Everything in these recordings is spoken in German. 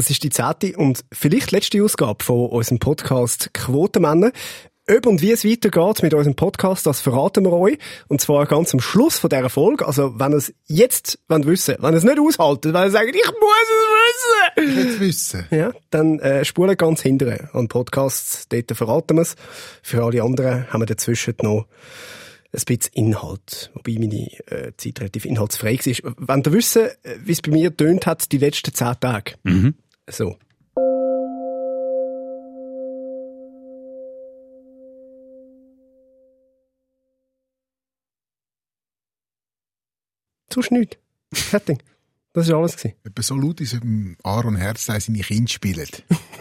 Das ist die zehnte und vielleicht letzte Ausgabe von unserem Podcast Quotenmänner. Ob und wie es weitergeht mit unserem Podcast, das verraten wir euch. Und zwar ganz am Schluss von dieser Folge. Also, wenn ihr es jetzt wollt wissen wenn ihr es nicht aushaltet, wenn ihr sagt, ich muss es wissen. Ich will es wissen. Ja, dann äh, spulen ganz hinterher an Podcasts. Dort verraten wir es. Für alle anderen haben wir dazwischen noch ein bisschen Inhalt. Wobei meine äh, Zeit relativ inhaltsfrei war. Wenn ihr wissen, äh, wie es bei mir tönt hat, die letzten zehn Tage. Mhm. So. Sonst nichts. Fertig. Das war alles. Gewesen. Etwa so laut ist im Aaron Herz seine Kinder spielen.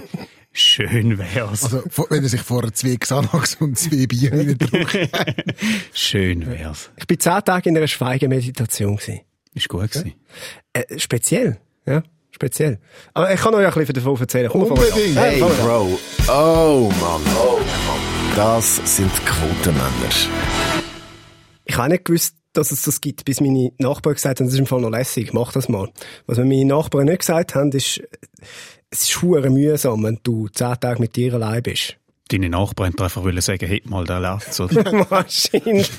Schön wär's. Also, wenn er sich vorher zwei Xanax und zwei Bier reindrückt. Schön wär's. Ich bin zehn Tage in einer Schweigemeditation. Gewesen. Ist gut gewesen. Äh, speziell. Ja, speziell. Aber ich kann euch ja ein bisschen davon erzählen. Komm. Unbedingt. Hey. Bro, oh Mann, oh Mann. Das sind Quotenmänner. Ich habe nicht gewusst, dass es das gibt, bis meine Nachbarn gesagt haben, das ist im Fall noch lässig, mach das mal. Was mir meine Nachbarn nicht gesagt haben, ist, es ist hure mühsam, wenn du zehn Tage mit dir allein bist. Deine Nachbarn einfach wollen sagen, hätt mal den Latz, oder? Wahrscheinlich.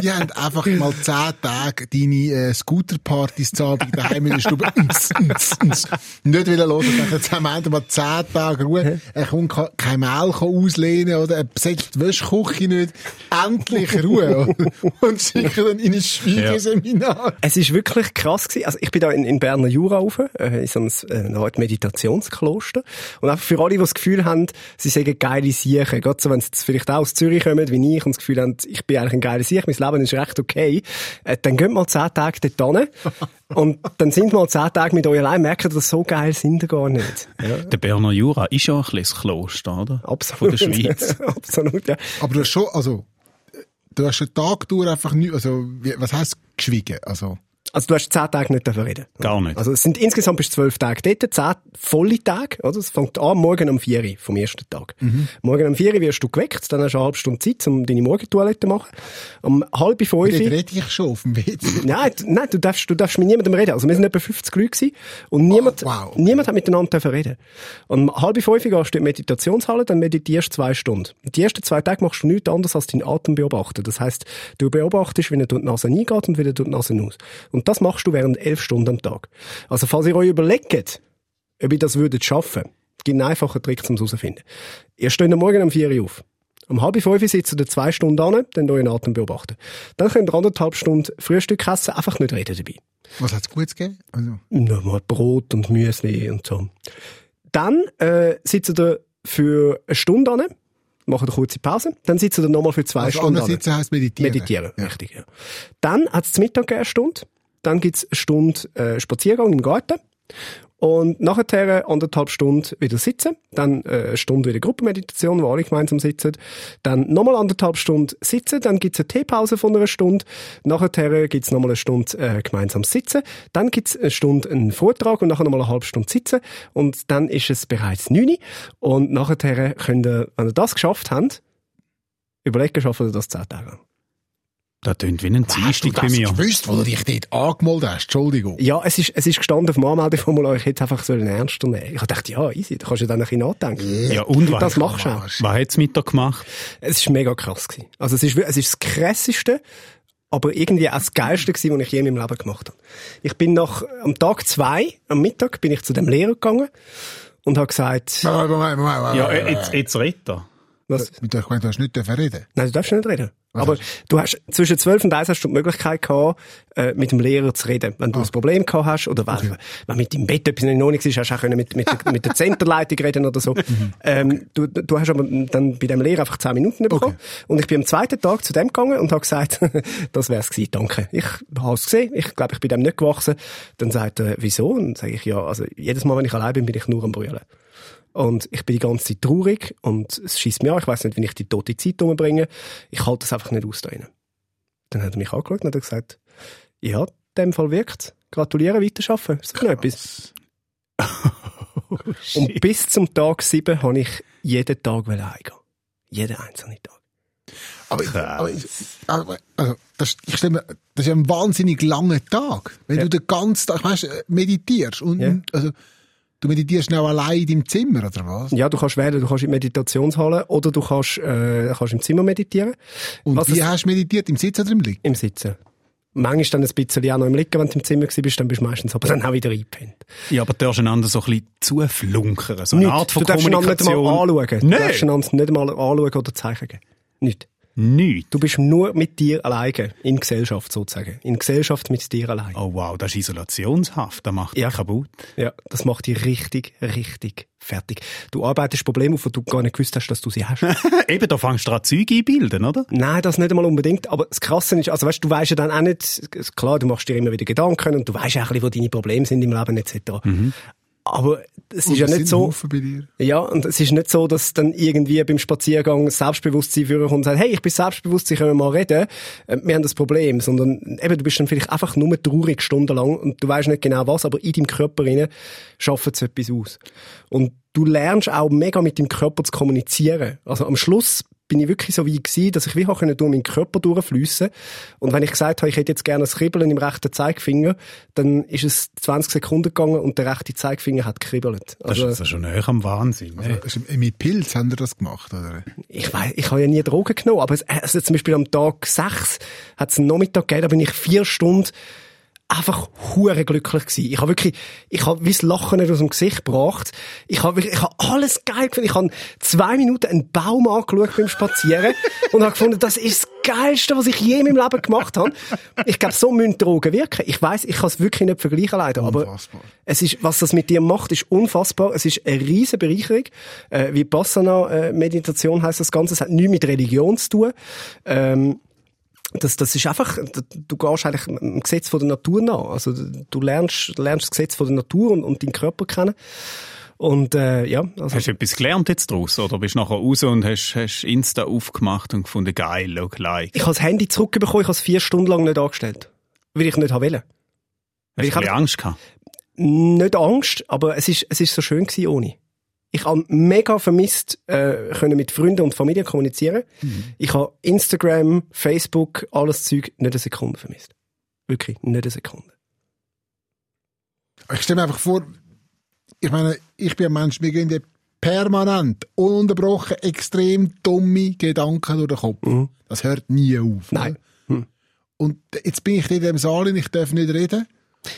Die haben einfach mal zehn Tage deine äh, Scooterpartys zu Abend daheim in der Stube ns, ns, ns, nicht hören. Und dann haben wir mal zehn Tage Ruhe. Er kann ke- kein Mehl kann auslehnen oder er besetzt die Wäschküche nicht. Endlich Ruhe. oder? Und sicher dann in ein Schweigeseminar. Es ist wirklich krass gewesen. Also ich bin da in, in Berner Jura rauf, äh, in so einem, äh, Meditationskloster. Und einfach für alle, die das Gefühl haben, sie sagen geile Siechen. Gerade so, wenn sie vielleicht auch aus Zürich kommen, wie ich, und das Gefühl haben, ich bin eigentlich ein geiler Siech, mein Leben ist recht okay, äh, dann geht mal zehn Tage dort hin. und dann sind mal zehn Tage mit euch allein, merken, dass so geil sind ihr gar nicht. Ja, Der Berner Jura ist ja ein bisschen das Kloster, oder? absolut. Von der Schweiz. absolut, ja. Aber du hast schon, also, du hast einen Tag durch einfach nicht, also, wie, was heisst geschwiegen? Also, Also du hast zehn Tage nicht dürfen reden. Gar nicht. Also es sind insgesamt bis zwölf Tage dort, zehn volle Tage, oder? Es fängt an morgen um vier Uhr vom ersten Tag. Morgen um vier Uhr wirst du geweckt, dann hast du eine halbe Stunde Zeit, um deine Morgentoilette zu machen. Um halb fünf Uhr... rede ich schon auf dem WC. Nein, nein, du darfst, du darfst mit niemandem reden. Also wir sind etwa 50 Leute gewesen und niemand, Oh, wow, niemand hat miteinander reden. Und um halb fünf gehst du in die Meditationshalle, dann meditierst du zwei Stunden. Und die ersten zwei Tage machst du nichts anderes als deinen Atem beobachten. Das heisst, du beobachtest, wie er durch die Nase reingeht und wie er durch die Nase aus. Und das machst du während elf Stunden am Tag. Also falls ihr euch überlegt, ob ihr das würdet schaffen, gibt einen einfachen Trick, um es herauszufinden. Ihr steht am Morgen um vier Uhr auf. Um halb fünf sitzt ihr zwei Stunden an, dann euren Atem beobachten. Dann könnt ihr anderthalb Stunden Frühstück essen, einfach nicht reden dabei. Was hat's Gutes gegeben? Also, Nochmal Brot und Müsli und so. Dann äh, sitzt ihr für eine Stunde an, macht eine kurze Pause, dann sitzt ihr nochmal für zwei also Stunden an. sitzen heisst meditieren. Meditieren, richtig, ja. Dann hat es Mittag eine Stunde, dann gibt's eine Stunde äh, Spaziergang im Garten. Und nachher anderthalb Stunden wieder sitzen, dann äh, eine Stunde wieder Gruppenmeditation, wo alle gemeinsam sitzen, dann nochmal anderthalb Stunden sitzen, dann gibt's eine Teepause von einer Stunde, nachher gibt's nochmal eine Stunde äh, gemeinsam sitzen, dann gibt's eine Stunde einen Vortrag und nachher nochmal eine halbe Stunde sitzen. Und dann ist es bereits 9 Uhr. Und nachher könnt ihr, wenn ihr das geschafft habt, überlegen, schaffen ihr das 10 Tage. Das tönt wie ein Hast du Dienstag bei das mir. gewusst, wo du dich dort angemeldet hast? Entschuldigung. Ja, es ist, es ist gestanden auf dem Anmeldeformular, ich hätte einfach so einen ernster nehmen. Ich dachte, ja, easy, da kannst du dann ein bisschen nachdenken. Ja, und was? Das machst du auch. Was hat's Mittag gemacht? Es ist mega krass gewesen. Also es ist, es ist das krasseste, aber irgendwie auch das geilste gewesen, was ich je in meinem Leben gemacht habe. Ich bin nach, am Tag zwei, am Mittag, bin ich zu dem Lehrer gegangen und habe gesagt. Ja, jetzt, jetzt redet er. Was, Mit euch, du hast nicht reden. Nein, du darfst nicht reden. Aber du hast, zwischen 12 und 1 hast du die Möglichkeit gehabt, äh, mit dem Lehrer zu reden. Wenn du ein Problem gehabt hast, oder wenn, wenn mit deinem Bett etwas in Ordnung ist, hast du auch können mit, mit, der, mit der Zenterleitung reden oder so. ähm, du, du hast aber dann bei dem Lehrer einfach 10 Minuten bekommen. Und ich bin am zweiten Tag zu dem gegangen und habe gesagt, das wär's gewesen, danke. Ich habe es gesehen, ich glaube, ich bin dem nicht gewachsen. Dann sagt er, wieso? Und dann sage ich, ja, also jedes Mal, wenn ich allein bin, bin ich nur am Brüllen. Und ich bin die ganze Zeit traurig und es schießt mir an. Ich weiß nicht, wie ich die tote Zeit umbringe. Ich halte das einfach nicht aus da drinnen. Dann hat er mich angeschaut und hat gesagt, ja, in dem Fall wirkt Gratulieren, weiterarbeiten. Ist das etwas? und bis zum Tag 7 habe ich jeden Tag heimgehen. Jeden einzelnen Tag. Aber, aber, aber also, das, ich stelle mir, das ist ja ein wahnsinnig langer Tag. Wenn Ja. du den ganzen Tag, weißt, meditierst und, Ja. also, Du meditierst auch allein in deinem Zimmer, oder was? Ja, du kannst wählen, du kannst in die Meditationshalle oder du kannst, äh, kannst im Zimmer meditieren. Und Was wie es- hast du meditiert? Im Sitzen oder im Liegen? Im Sitzen. Manchmal dann ein bisschen auch noch im Liegen, wenn du im Zimmer bist, dann bist du meistens aber dann auch wieder eingepennt. Ja, aber du darfst einander so ein bisschen zuflunkern. So eine Nicht. Art von du darfst einander nicht einmal Kommunikation. anschauen. Du Nein. darfst einander nicht einmal anschauen oder Zeichen geben. Nicht. Nichts. Du bist nur mit dir alleine. In Gesellschaft sozusagen. In Gesellschaft mit dir allein. Oh wow, das ist Isolationshaft. Das macht Ja. dich kaputt. Ja, das macht dich richtig, richtig fertig. Du arbeitest Probleme auf, die du gar nicht gewusst hast, dass du sie hast. Eben, da fängst du an Züge einbilden, oder? Nein, das nicht einmal unbedingt. Aber das Krasse ist, also weißt, du weißt ja dann auch nicht, klar, du machst dir immer wieder Gedanken und du weißt auch ein bisschen, wo deine Probleme sind im Leben etc. Aber es ist ja Und nicht so. Ja, und es ist nicht so, dass dann irgendwie beim Spaziergang Selbstbewusstsein für kommt und sagt, hey, ich bin selbstbewusst, ich können wir mal reden. Äh, Wir haben das Problem. Sondern eben, du bist dann vielleicht einfach nur traurig stundenlang und du weißt nicht genau was, aber in deinem Körper rein schafft es etwas aus. Und du lernst auch mega mit deinem Körper zu kommunizieren. Also am Schluss bin ich wirklich so wie gewesen, dass ich wie auch durch meinen Körper durchfliessen Und wenn ich gesagt habe, ich hätte jetzt gerne ein Kribbeln im rechten Zeigefinger, dann ist es 20 Sekunden gegangen und der rechte Zeigefinger hat gekribbelt. Das ist also schon näher am Wahnsinn. ey. Also, mit Pilz haben wir das gemacht, oder? ich weiß, ich habe ja nie Drogen genommen, aber es, also zum Beispiel am Tag 6 hat es einen Nachmittag gegeben, da bin ich vier Stunden einfach hure glücklich gewesen. Ich habe wirklich, ich habe wie das Lachen nicht aus dem Gesicht gebracht. Ich habe wirklich, ich habe alles geil gefunden. Ich habe zwei Minuten einen Baum angeschaut beim Spazieren und habe gefunden, das ist das Geilste, was ich je in meinem Leben gemacht habe. Ich glaube, so müssen Drogen wirken. Ich weiß, ich kann es wirklich nicht vergleichen leider, aber Unfassbar. es ist, was das mit dir macht, ist unfassbar. Es ist eine riesen Bereicherung. Äh, wie Bassana-Meditation heißt das Ganze. Es hat nichts mit Religion zu tun. Ähm, das, das ist einfach, du gehst eigentlich dem Gesetz von der Natur nach. Also du lernst, lernst das Gesetz von der Natur und, und deinen Körper kennen. Und äh, ja, also Hast du etwas gelernt jetzt daraus? Oder bist du nachher raus und hast, hast Insta aufgemacht und gefunden, geil, look, like? ich habe das Handy zurückbekommen, ich habe es vier Stunden lang nicht angestellt. Weil ich nicht wollte. Hast du ich Angst gehabt? nicht Angst, aber es ist, es ist so schön gewesen ohne. Ich habe mega vermisst, äh, können mit Freunden und Familie kommunizieren. Ich habe Instagram, Facebook, alles Zeug nicht eine Sekunde vermisst. Wirklich, nicht eine Sekunde. Ich stelle mir einfach vor, ich meine, ich bin ein Mensch, mir gehen permanent, ununterbrochen, extrem dumme Gedanken durch den Kopf. Das hört nie auf. Nein. oder? Und jetzt bin ich in dem Saal und ich darf nicht reden.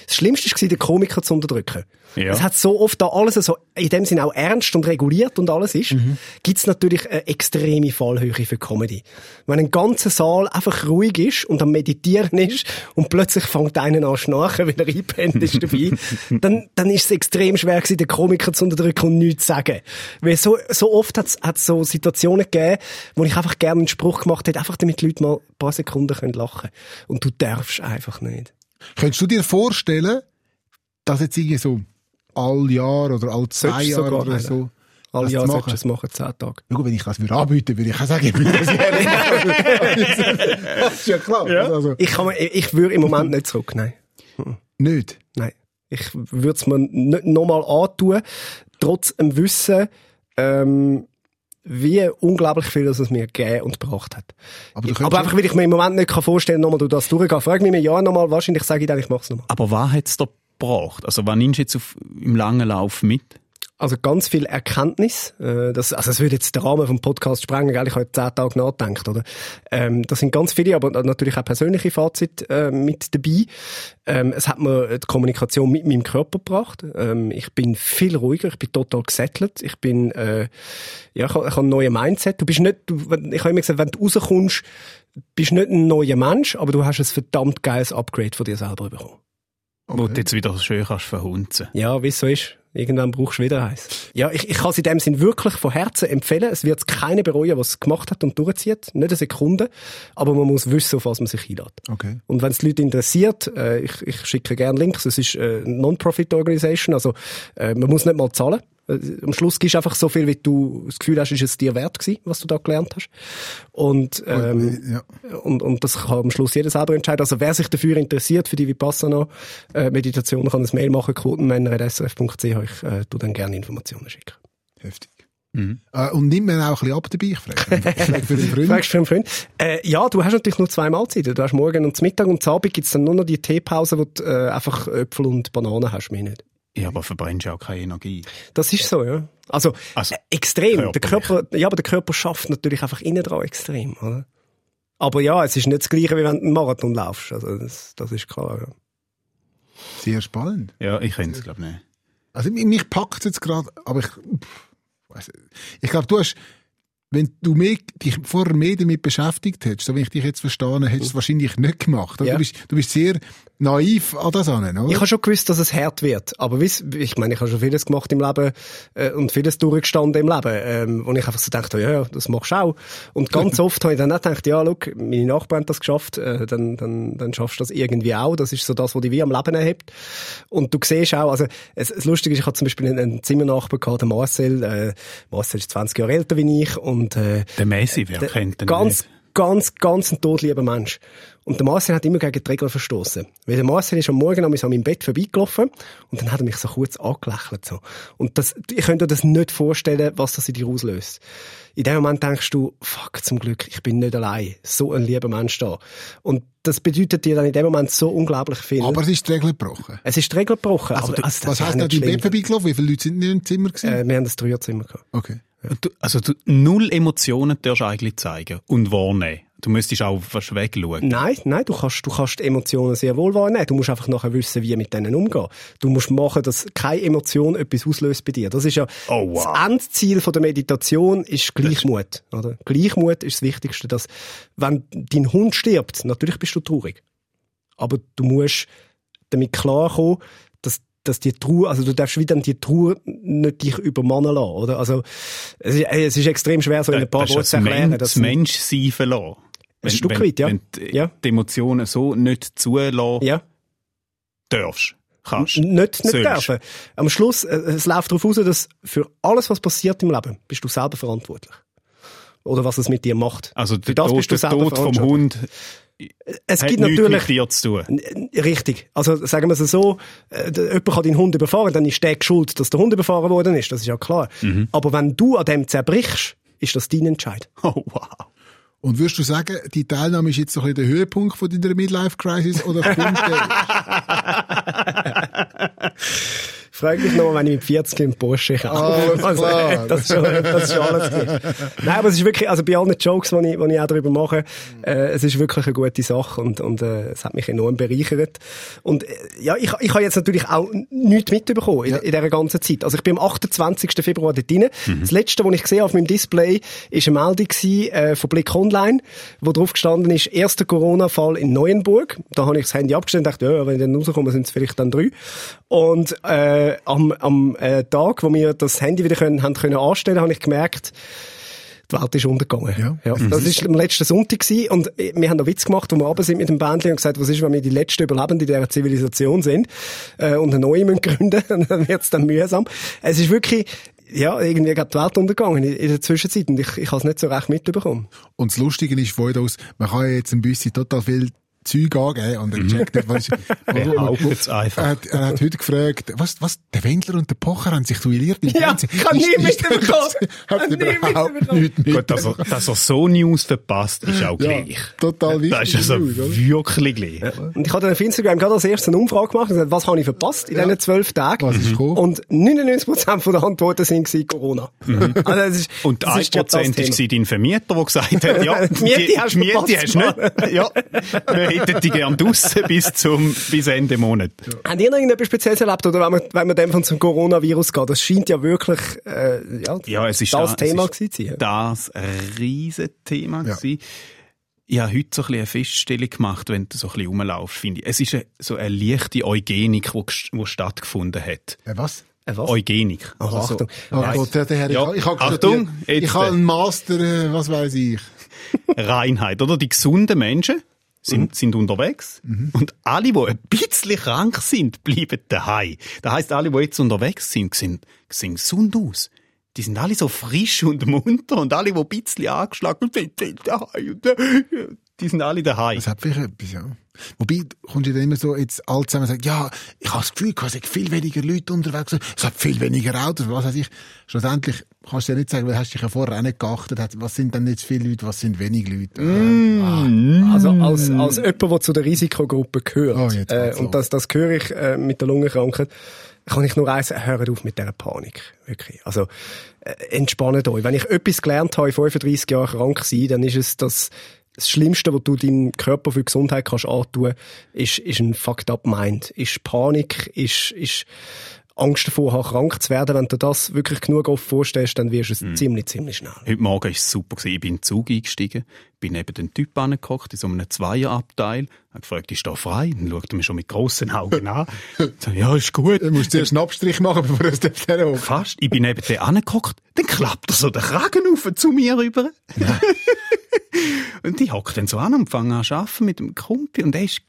Das Schlimmste war, den Komiker zu unterdrücken. Ja. Es hat so oft da alles so, in dem Sinne auch ernst und reguliert und alles ist, gibt's natürlich eine extreme Fallhöhe für Comedy. Wenn ein ganzer Saal einfach ruhig ist und am Meditieren ist und plötzlich fängt einer an zu schnarchen, weil er einpennt ist dabei, dann, dann ist es extrem schwer gewesen, den Komiker zu unterdrücken und nichts zu sagen. Weil so, so oft hat's, hat's so Situationen gegeben, wo ich einfach gerne einen Spruch gemacht hätte, einfach damit die Leute mal ein paar Sekunden können lachen Und du darfst einfach nicht. Könntest du dir vorstellen, dass jetzt irgendwie so all Jahr oder all zwei Jahre oder so Alle Jahre zu solltest du machen? es machen, zehn Tage. Ja gut, wenn ich das würde anbieten, würde ich auch sagen, ich bin das Das ist ja klar. Also, Ich, kann ich würde im Moment nicht zurück, nein. nicht. Nein. Ich würde es mir nicht nochmal antun, trotz dem Wissen, ähm, wie unglaublich viel das es mir gegeben und gebracht hat. Aber du Aber, einfach, weil ich mir im Moment nicht kann vorstellen nochmal durch das durchgehen. Frag mich einem Jahr nochmal, wahrscheinlich sage ich dann, ich mache es nochmal. Aber was hat es da gebracht? Also, was nimmst du jetzt auf, im langen Lauf mit? Also ganz viel Erkenntnis. Äh, das, also das würde jetzt den Rahmen vom Podcast sprengen, gell? ich habe jetzt zehn Tage nachgedacht, oder? Ähm, das sind ganz viele, aber natürlich auch persönliche Fazit äh, mit dabei. Ähm, es hat mir die Kommunikation mit meinem Körper gebracht. Ähm, ich bin viel ruhiger, ich bin total gesettelt. Ich bin, äh, ja, ich habe, ich habe einen neuen Mindset. Du bist nicht, du, ich habe immer gesagt, wenn du rauskommst, bist du nicht ein neuer Mensch, aber du hast ein verdammt geiles Upgrade von dir selber bekommen. Wo du jetzt wieder schön kannst verhunzen. Ja, wie es so ist. Irgendwann brauchst du wieder eins. Ja, ich, ich kann es in dem Sinn wirklich von Herzen empfehlen. Es wird keiner bereuen, was es gemacht hat und durchzieht. Nicht eine Sekunde. Aber man muss wissen, auf was man sich einlädt. Okay. Und wenn es die Leute interessiert, äh, ich, ich schicke gerne Links. Es ist äh, eine Non-Profit-Organisation, also äh, man muss nicht mal zahlen. Äh, Am Schluss gibst du einfach so viel, wie du das Gefühl hast, ist es dir wert gewesen, was du da gelernt hast. Und, ähm, Ja. und, und das kann am Schluss jeder selber entscheiden. Also wer sich dafür interessiert, für die Vipassana-Meditation, kann ein Mail machen, quotenmänner.srf.ch. Ich äh, tu dann gerne Informationen schicken. Heftig. Äh, und nimmt man auch ein bisschen ab dabei? Ich frage, für den Freund. Fragst du für einen Freund? Äh, ja, du hast natürlich nur zwei Mahlzeiten. Du hast morgen und zum Mittag und zum Abend gibt's dann nur noch die Teepause, wo du äh, einfach Äpfel und Bananen hast, mehr nicht. Ja, aber verbrennst ja auch keine Energie. Das ist so, ja. Also, Also, äh, extrem. Der. Körper, ja, aber der Körper schafft natürlich einfach innen dran extrem, oder? Aber ja, es ist nicht das Gleiche, wie wenn du einen Marathon laufst. Also, das, das ist klar, ja. Sehr spannend. Ja, ich kenne es, glaube ich, nicht. Also mich, packt es jetzt gerade, aber ich, pff, ich glaube, du hast, wenn du mehr, dich vorher mehr damit beschäftigt hättest, so wie ich dich jetzt verstanden, hättest du es wahrscheinlich nicht gemacht. oder? Ja. Du, bist, du bist sehr naiv an das an, oder? Ich habe schon gewusst, dass es hart wird. Aber weiss, ich meine, ich habe schon vieles gemacht im Leben äh, und vieles durchgestanden im Leben, ähm, wo ich einfach so dachte, ja, ja, das machst du auch. Und ganz oft habe ich dann auch gedacht, ja, look, meine Nachbarn haben das geschafft, äh, dann, dann, dann schaffst du das irgendwie auch. Das ist so das, was dich wie am Leben erhebt. Und du siehst auch, also es, es Lustige ist, ich hatte zum Beispiel einen, einen Zimmernachbar gehabt, den Marcel. Äh, Marcel ist 20 Jahre älter wie ich und äh, Der Messi, wer kennt den ganz, nicht? ganz, ganz ein todlieber Mensch. Und der Marcel hat immer gegen die Regeln verstoßen. Weil der Marcel ist am Morgen an meinem Bett vorbeigelaufen und dann hat er mich so kurz angelächelt. So. Und das, ich könnte dir das nicht vorstellen, was das in dir auslöst. In dem Moment denkst du, fuck, zum Glück, ich bin nicht allein. So ein lieber Mensch da. Und das bedeutet dir dann in dem Moment so unglaublich viel. aber es ist die Regel gebrochen. es ist die Regel gebrochen. aber, also, das Was heisst die schlimm. Bett vorbeigelaufen? Wie viele Leute sind in dem Zimmer gewesen? Äh, wir haben das Dreierzimmer gehabt. okay. Du, also du, null Emotionen darfst du eigentlich zeigen und wahrnehmen. Du müsstest auch fast wegschauen. Nein, nein, du kannst, du kannst Emotionen sehr wohl wahrnehmen. Du musst einfach nachher wissen, wie mit denen umgehen. Du musst machen, dass keine Emotion etwas auslöst bei dir. Das ist ja, Oh, wow. das Endziel von der Meditation ist Gleichmut, oder? Gleichmut ist das Wichtigste, dass, wenn dein Hund stirbt, natürlich bist du traurig. Aber du musst damit klarkommen, dass dass die Trauer, also du darfst wieder die Trauer nicht dich übermannen lassen, oder? Also, es ist, es ist extrem schwer, so in ein paar Worten ist zu erklären. Das Menschsein verlassen. Ein Stück weit, ja. Wenn du Ja. die Emotionen so nicht zulassen ja. darfst, kannst. Nicht, nicht dürfen. Am Schluss, äh, es läuft darauf aus, dass für alles, was passiert im Leben, bist du selber verantwortlich. Oder was es mit dir macht. Also für der das Tod, bist du der Tod vom. Hund Es hat gibt natürlich, mit dir zu tun. Richtig. Also sagen wir es so, äh, jemand kann deinen Hund überfahren, dann ist der schuld, dass der Hund überfahren worden ist, das ist ja klar. Mhm. Aber wenn du an dem zerbrichst, ist das dein Entscheid. Oh, wow. Und würdest du sagen, die Teilnahme ist jetzt so ein der Höhepunkt von deiner Midlife-Crisis oder kommt der? Frag mich noch, wenn ich mit 40 im Porsche komme. Alles Also, klar. das, ist schon, das ist schon alles gut. Nein, aber es ist wirklich, also bei allen Jokes, die ich, die ich auch darüber mache, äh, es ist wirklich eine gute Sache und, und äh, es hat mich enorm bereichert. Und äh, ja, ich, ich habe jetzt natürlich auch nichts mitbekommen in, Ja. in dieser ganzen Zeit. Also ich bin am 28. Februar dort drin. Das letzte, was ich gesehen habe auf meinem Display, ist eine Meldung gewesen, äh, von Blick Online, wo drauf gestanden ist, erster Corona-Fall in Neuenburg. Da habe ich das Handy abgestellt und dachte, ja, wenn ich dann rauskommen, sind es vielleicht dann drei. Und äh, am, am äh, Tag, wo wir das Handy wieder können, haben können anstellen, habe ich gemerkt, die Welt ist untergegangen. Ja. Das ist am letzten Sonntag gewesen. und äh, wir haben noch Witz gemacht, wo wir runter sind mit dem Bändchen und gesagt, was ist, wenn wir die letzten Überlebenden dieser Zivilisation sind äh, und eine neue müssen gründen, dann wird's dann mühsam. Es ist wirklich, ja, irgendwie geht die Welt untergegangen in, der Zwischenzeit und ich, ich habe es nicht so recht mitbekommen. Und das Lustige ist von aus, man kann ja jetzt ein bisschen total viel Zeug angeben und er checkt nicht, was Behauptet's einfach. Er hat, er hat heute gefragt, was, was, der Wendler und der Pocher haben sich duelliert im Ja, Fernsehen. ich habe nie Ist- ist- mitbekommen. Hat Ich habe nie überhaupt mitbekommen. nichts mit. Gut, dass er, dass er so News verpasst, ist auch Ja, gleich. total wichtig. Das ist also News, wirklich gleich. Und ich habe dann auf Instagram gerade als erstes eine Umfrage gemacht und gesagt, was habe ich verpasst in diesen zwölf Tagen? Was ist gekommen? Und 99% von der Antworten sind gewesen, Corona. Also das ist, Und das ist, glaub ich, das 1% Thema. war dein Vermieter, der gesagt hat, ja, Die Miete hast du hast nicht. Ja, wir hätten die gern draussen bis zum, bis Ende Monat. Habt ihr noch irgendetwas Spezielles erlebt, oder wenn man, wenn man dem von zum Coronavirus geht? Das scheint ja wirklich, äh, ja, Ja, es ist das da- Thema es ist gewesen zu sein. Das ein riesen Thema Ja. gewesen. Ich habe heute so ein bisschen eine Feststellung gemacht, wenn du so ein bisschen rumlaufst, finde ich. Es ist eine, so eine leichte Eugenik, die, stattgefunden hat. Äh, was? Äh, was? Eugenik. Also, Achtung. Oh Ja. Gott, der, der Herr, Ja, ich, ich habe Achtung, ich habe einen Master, äh, was weiß ich. Reinheit, oder? Die gesunden Menschen sind, sind unterwegs und alle, die ein bisschen krank sind, bleiben daheim. Das heisst, alle, die jetzt unterwegs sind, sehen, sehen gesund aus. Die sind alle so frisch und munter und alle, die ein bisschen angeschlagen sind, sind daheim. Und, äh, Die sind alle daheim. Das hat vielleicht etwas, ja. Wobei, kommst du dann immer so jetzt alle zusammen und sagst, ja, ich habe das Gefühl, es sind viel weniger Leute unterwegs, es hat viel weniger Autos, was weiß ich. Schlussendlich kannst du ja nicht sagen, weil du hast dich ja vorher auch nicht geachtet, was sind denn jetzt viele Leute, was sind wenig Leute. Mm. Also als, als jemand, der zu der Risikogruppe gehört, Oh, äh, und das, das höre ich äh, mit der Lungenkrankheit, kann ich nur eins, hört auf mit dieser Panik. Wirklich. Also, äh, entspannt euch. Wenn ich etwas gelernt habe, in 35 Jahren krank sein, dann ist es, dass das Schlimmste, was du deinem Körper für Gesundheit kannst antun, ist, ist ein fucked up Mind. Ist Panik, ist, ist Angst davor haben, krank zu werden. Wenn du das wirklich genug oft vorstellst, dann wirst du es ziemlich, ziemlich schnell. Heute Morgen war es super. Ich bin in den Zug eingestiegen, bin neben den Typ angehockt, in so einem Zweierabteil, habe gefragt, ist da frei? Dann schaut er mich schon mit grossen Augen an. So, ja, ist gut. Du musst zuerst einen Abstrich machen, bevor du es hoch. Fast. Ich bin neben dem angehockt, dann klappt er so den Kragen auf zu mir rüber. und ich hocke dann so an und fange an zu arbeiten mit dem Kumpel und er ist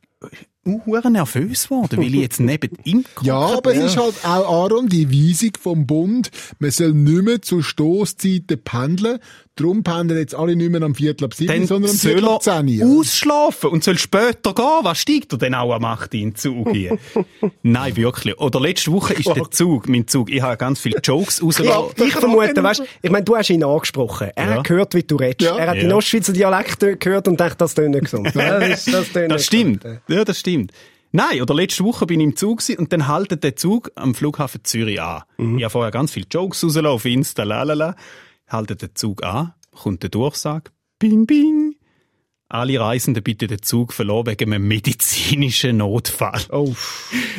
uh, nervös geworden, weil ich jetzt neben ihm gehockt Ja, aber es ist halt auch, Aaron, die Weisung vom Bund, man soll nicht mehr zu Stoßzeiten pendeln. Darum pendeln jetzt alle nicht mehr am Viertel ab sieben, dann sondern am Viertel er ab zehn. ja. ausschlafen und soll später gehen. Was steigt er denn auch am 8. in den Zug hier? Nein, wirklich. Oder letzte Woche ist der Zug, mein Zug, ich habe ganz viele Jokes rausgelassen. ich vermute, weißt, ich meine, du hast ihn angesprochen. Er Ja. hat gehört, wie du redest. Ja. Er hat Ja. den Ostschweizer Dialekt gehört und denkt, das tönt nicht gesund. Das, das, stimmt. gesund. Ja, das stimmt. Nein, oder letzte Woche bin ich im Zug und dann haltet der Zug am Flughafen Zürich an. Ich habe vorher ganz viele Jokes rausgelassen auf Insta, lalala. Haltet der Zug an, kommt der Durchsage, bing, bing. Alle Reisenden bitte den Zug verloren wegen einem medizinischen Notfall. Oh.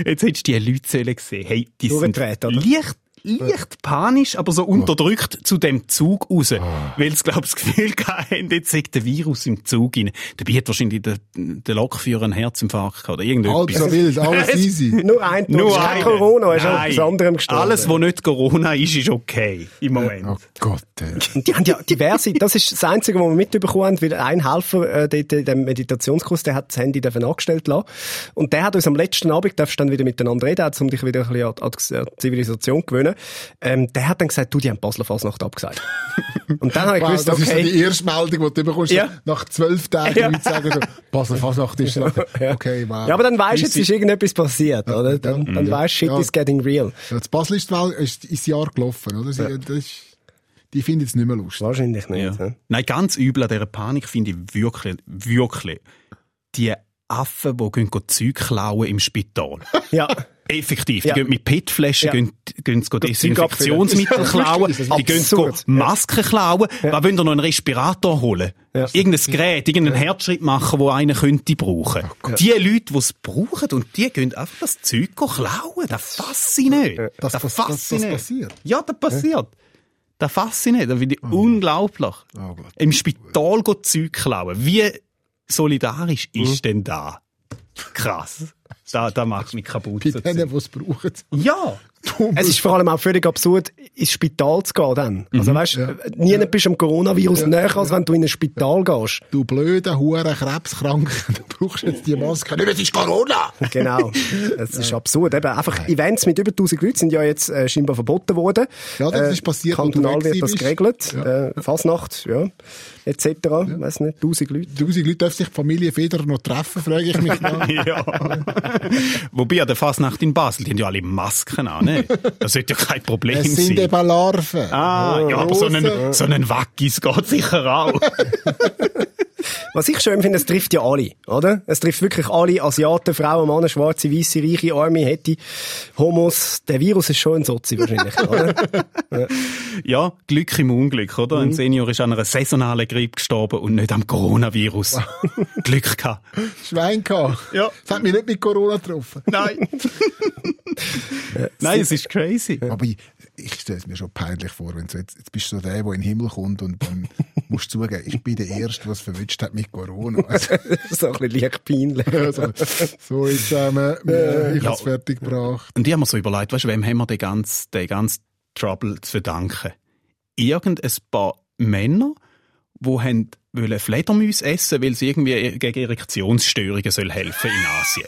Jetzt hättest du die Leute sollen sehen. Hey, die sind Durchgedreht, oder? leicht, leicht panisch, aber so unterdrückt zu dem Zug raus. Weil sie, glaub ich, das Gefühl hatten, jetzt sagt der Virus im Zug rein. Dabei hat wahrscheinlich der, der Lokführer einen Herzinfarkt gehabt oder Halb irgendetwas. so wild, alles easy. Nur ein Tod. Nur Nur kein. Corona, ist Nein. etwas anderem gestorben. Alles, was nicht Corona ist, ist okay. Im Moment. Oh Gott, ey. Und die haben ja diverse, das ist das Einzige, was wir mitbekommen haben, weil ein Helfer äh, dort in dem Meditationskurs, der hat das Handy angestellt lassen. Und der hat uns am letzten Abend, darfst du dann wieder miteinander reden, um dich wieder ein bisschen an, an die Zivilisation zu gewöhnen, ähm, der hat dann gesagt, du, die haben Basler Fasnacht abgesagt. Und dann habe ich Wow, gewusst, das ist so okay, die erste Meldung, die du bekommst. Ja. Nach zwölf Tagen Ja. Leute sagen so, Basel Fasnacht ist noch. Okay, wow. ja, aber dann weisst du, jetzt ist irgendetwas passiert, oder? Dann, dann weisst du, shit Ja. is getting real. Ja, das Basel ist, ist ins Jahr gelaufen, oder? Sie, das ist, die finden es nicht mehr lustig. Wahrscheinlich nicht. Ja. Ja. Nein, ganz übel an dieser Panik finde ich wirklich, wirklich die Affen, die gehen Zeug klauen im Spital. ja. Effektiv. Die Ja. gehen mit PET-Flaschen, Ja. gehen, gehen, Zeug Desinfektionsmittel klauen, die gehen. Masken klauen. Was wollen ihr noch einen Respirator holen? Ja. Irgendein Gerät, irgendeinen Herzschritt machen, wo einer könnte brauchen. Die Leute, die es brauchen, und die gehen einfach das Zeug klauen. Das fasst sie nicht. Das- Das das- fasst das- sie das nicht. passiert. Ja, das passiert. Das fasst sie nicht. Das finde ich unglaublich. Oh. Im Spital go Zeug klauen. Wie solidarisch ist denn da? Krass. Da, da macht mich kaputt. Bei denen, die es brauchen. Ja. Es ist vor allem auch völlig absurd, ins Spital zu gehen dann. Also weißt, Ja. nie bist du am Coronavirus näher, als wenn du in ein Spital gehst. Du blöder, hure Krebskrank, du brauchst jetzt die Maske. Nicht, es ist Corona! Genau. Das ist absurd. Eben einfach Events mit über 1000 Leuten sind ja jetzt äh, scheinbar verboten worden. Ja, das ist passiert, Kantonal wird das bist. geregelt. Ja. Äh, Fasnacht, ja. Etc. Weiß nicht, 1000 Leute. Tausend Leute dürfen sich die Familie Federer noch treffen, frage ich mich noch. ja. Wobei an der Fasnacht in Basel, die haben ja alle Masken an, ne? Das sollte ja kein Problem Es sind sein. eben Larven. Ah, ja, aber so einen, so einen Wackis geht sicher auch. Was ich schön finde, es trifft ja alle, oder? Es trifft wirklich alle Asiaten, Frauen, Männer, Schwarze, Weiße, Reiche, Arme, Hätte, Homos. Der Virus ist schon ein Sozi wahrscheinlich, oder? ja, Glück im Unglück, oder? Mhm. Ein Senior ist an einer saisonalen Grippe gestorben und nicht am Coronavirus. Glück gehabt. Schwein gehabt. Ja. Das hat mich nicht mit Corona getroffen. Nein. Nein, es ist crazy. Aber ich, stelle es mir schon peinlich vor, wenn du jetzt, jetzt bist du so der, der in den Himmel kommt und dann musst du zugeben, ich bin der Erste, was verwünscht hat mit Corona. Also, so ein bisschen leicht peinlich. also, so jetzt zusammen, äh, ich Ja. hab's fertig gebracht. Und ich habe mir so überlegt, weißt du, wem haben wir den ganzen, den ganzen Trouble zu verdanken? Irgendein paar Männer, die haben wollen Fledermäuse essen, weil sie irgendwie gegen Erektionsstörungen soll helfen in Asien.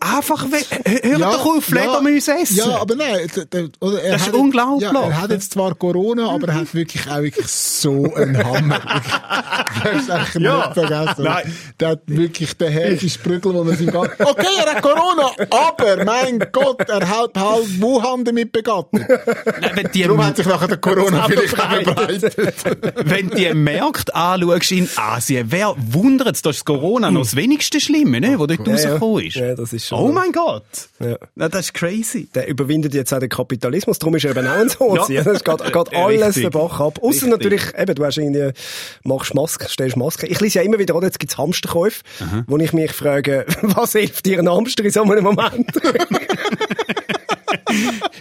Einfach, we- hör Ja, doch auf, ja, essen! Ja, aber nein, oder er Das ist hat, unglaublich. Ja, er hat jetzt zwar Corona, aber er hat wirklich auch wirklich so einen Hammer. das hast du Ja. nicht vergessen. Nein. Der hat wirklich den härtesten Sprügel, den er sich kann. Okay, er hat Corona, aber mein Gott, er hat halb Wuhan damit begattet. Nein, Darum hat sich nachher der Corona vielleicht verbreitet. wenn die Märkte anschaust in Asien, wer wundert das ist Corona noch das wenigste Schlimme, ne, wo dort ja. Ist. Ja, das ist schon. Oh mein Gott! Ja. Na, das ist crazy. Der überwindet jetzt auch den Kapitalismus, darum ist er eben auch ein Sozi. Ja. Das geht, geht alles den Bach ab. Außer natürlich, eben, du hast irgendwie, machst Maske, stellst Maske. Ich lese ja immer wieder, oder, jetzt gibt's Hamsterkäufe, wo ich mich frage, was hilft dir ein Hamster in so einem Moment?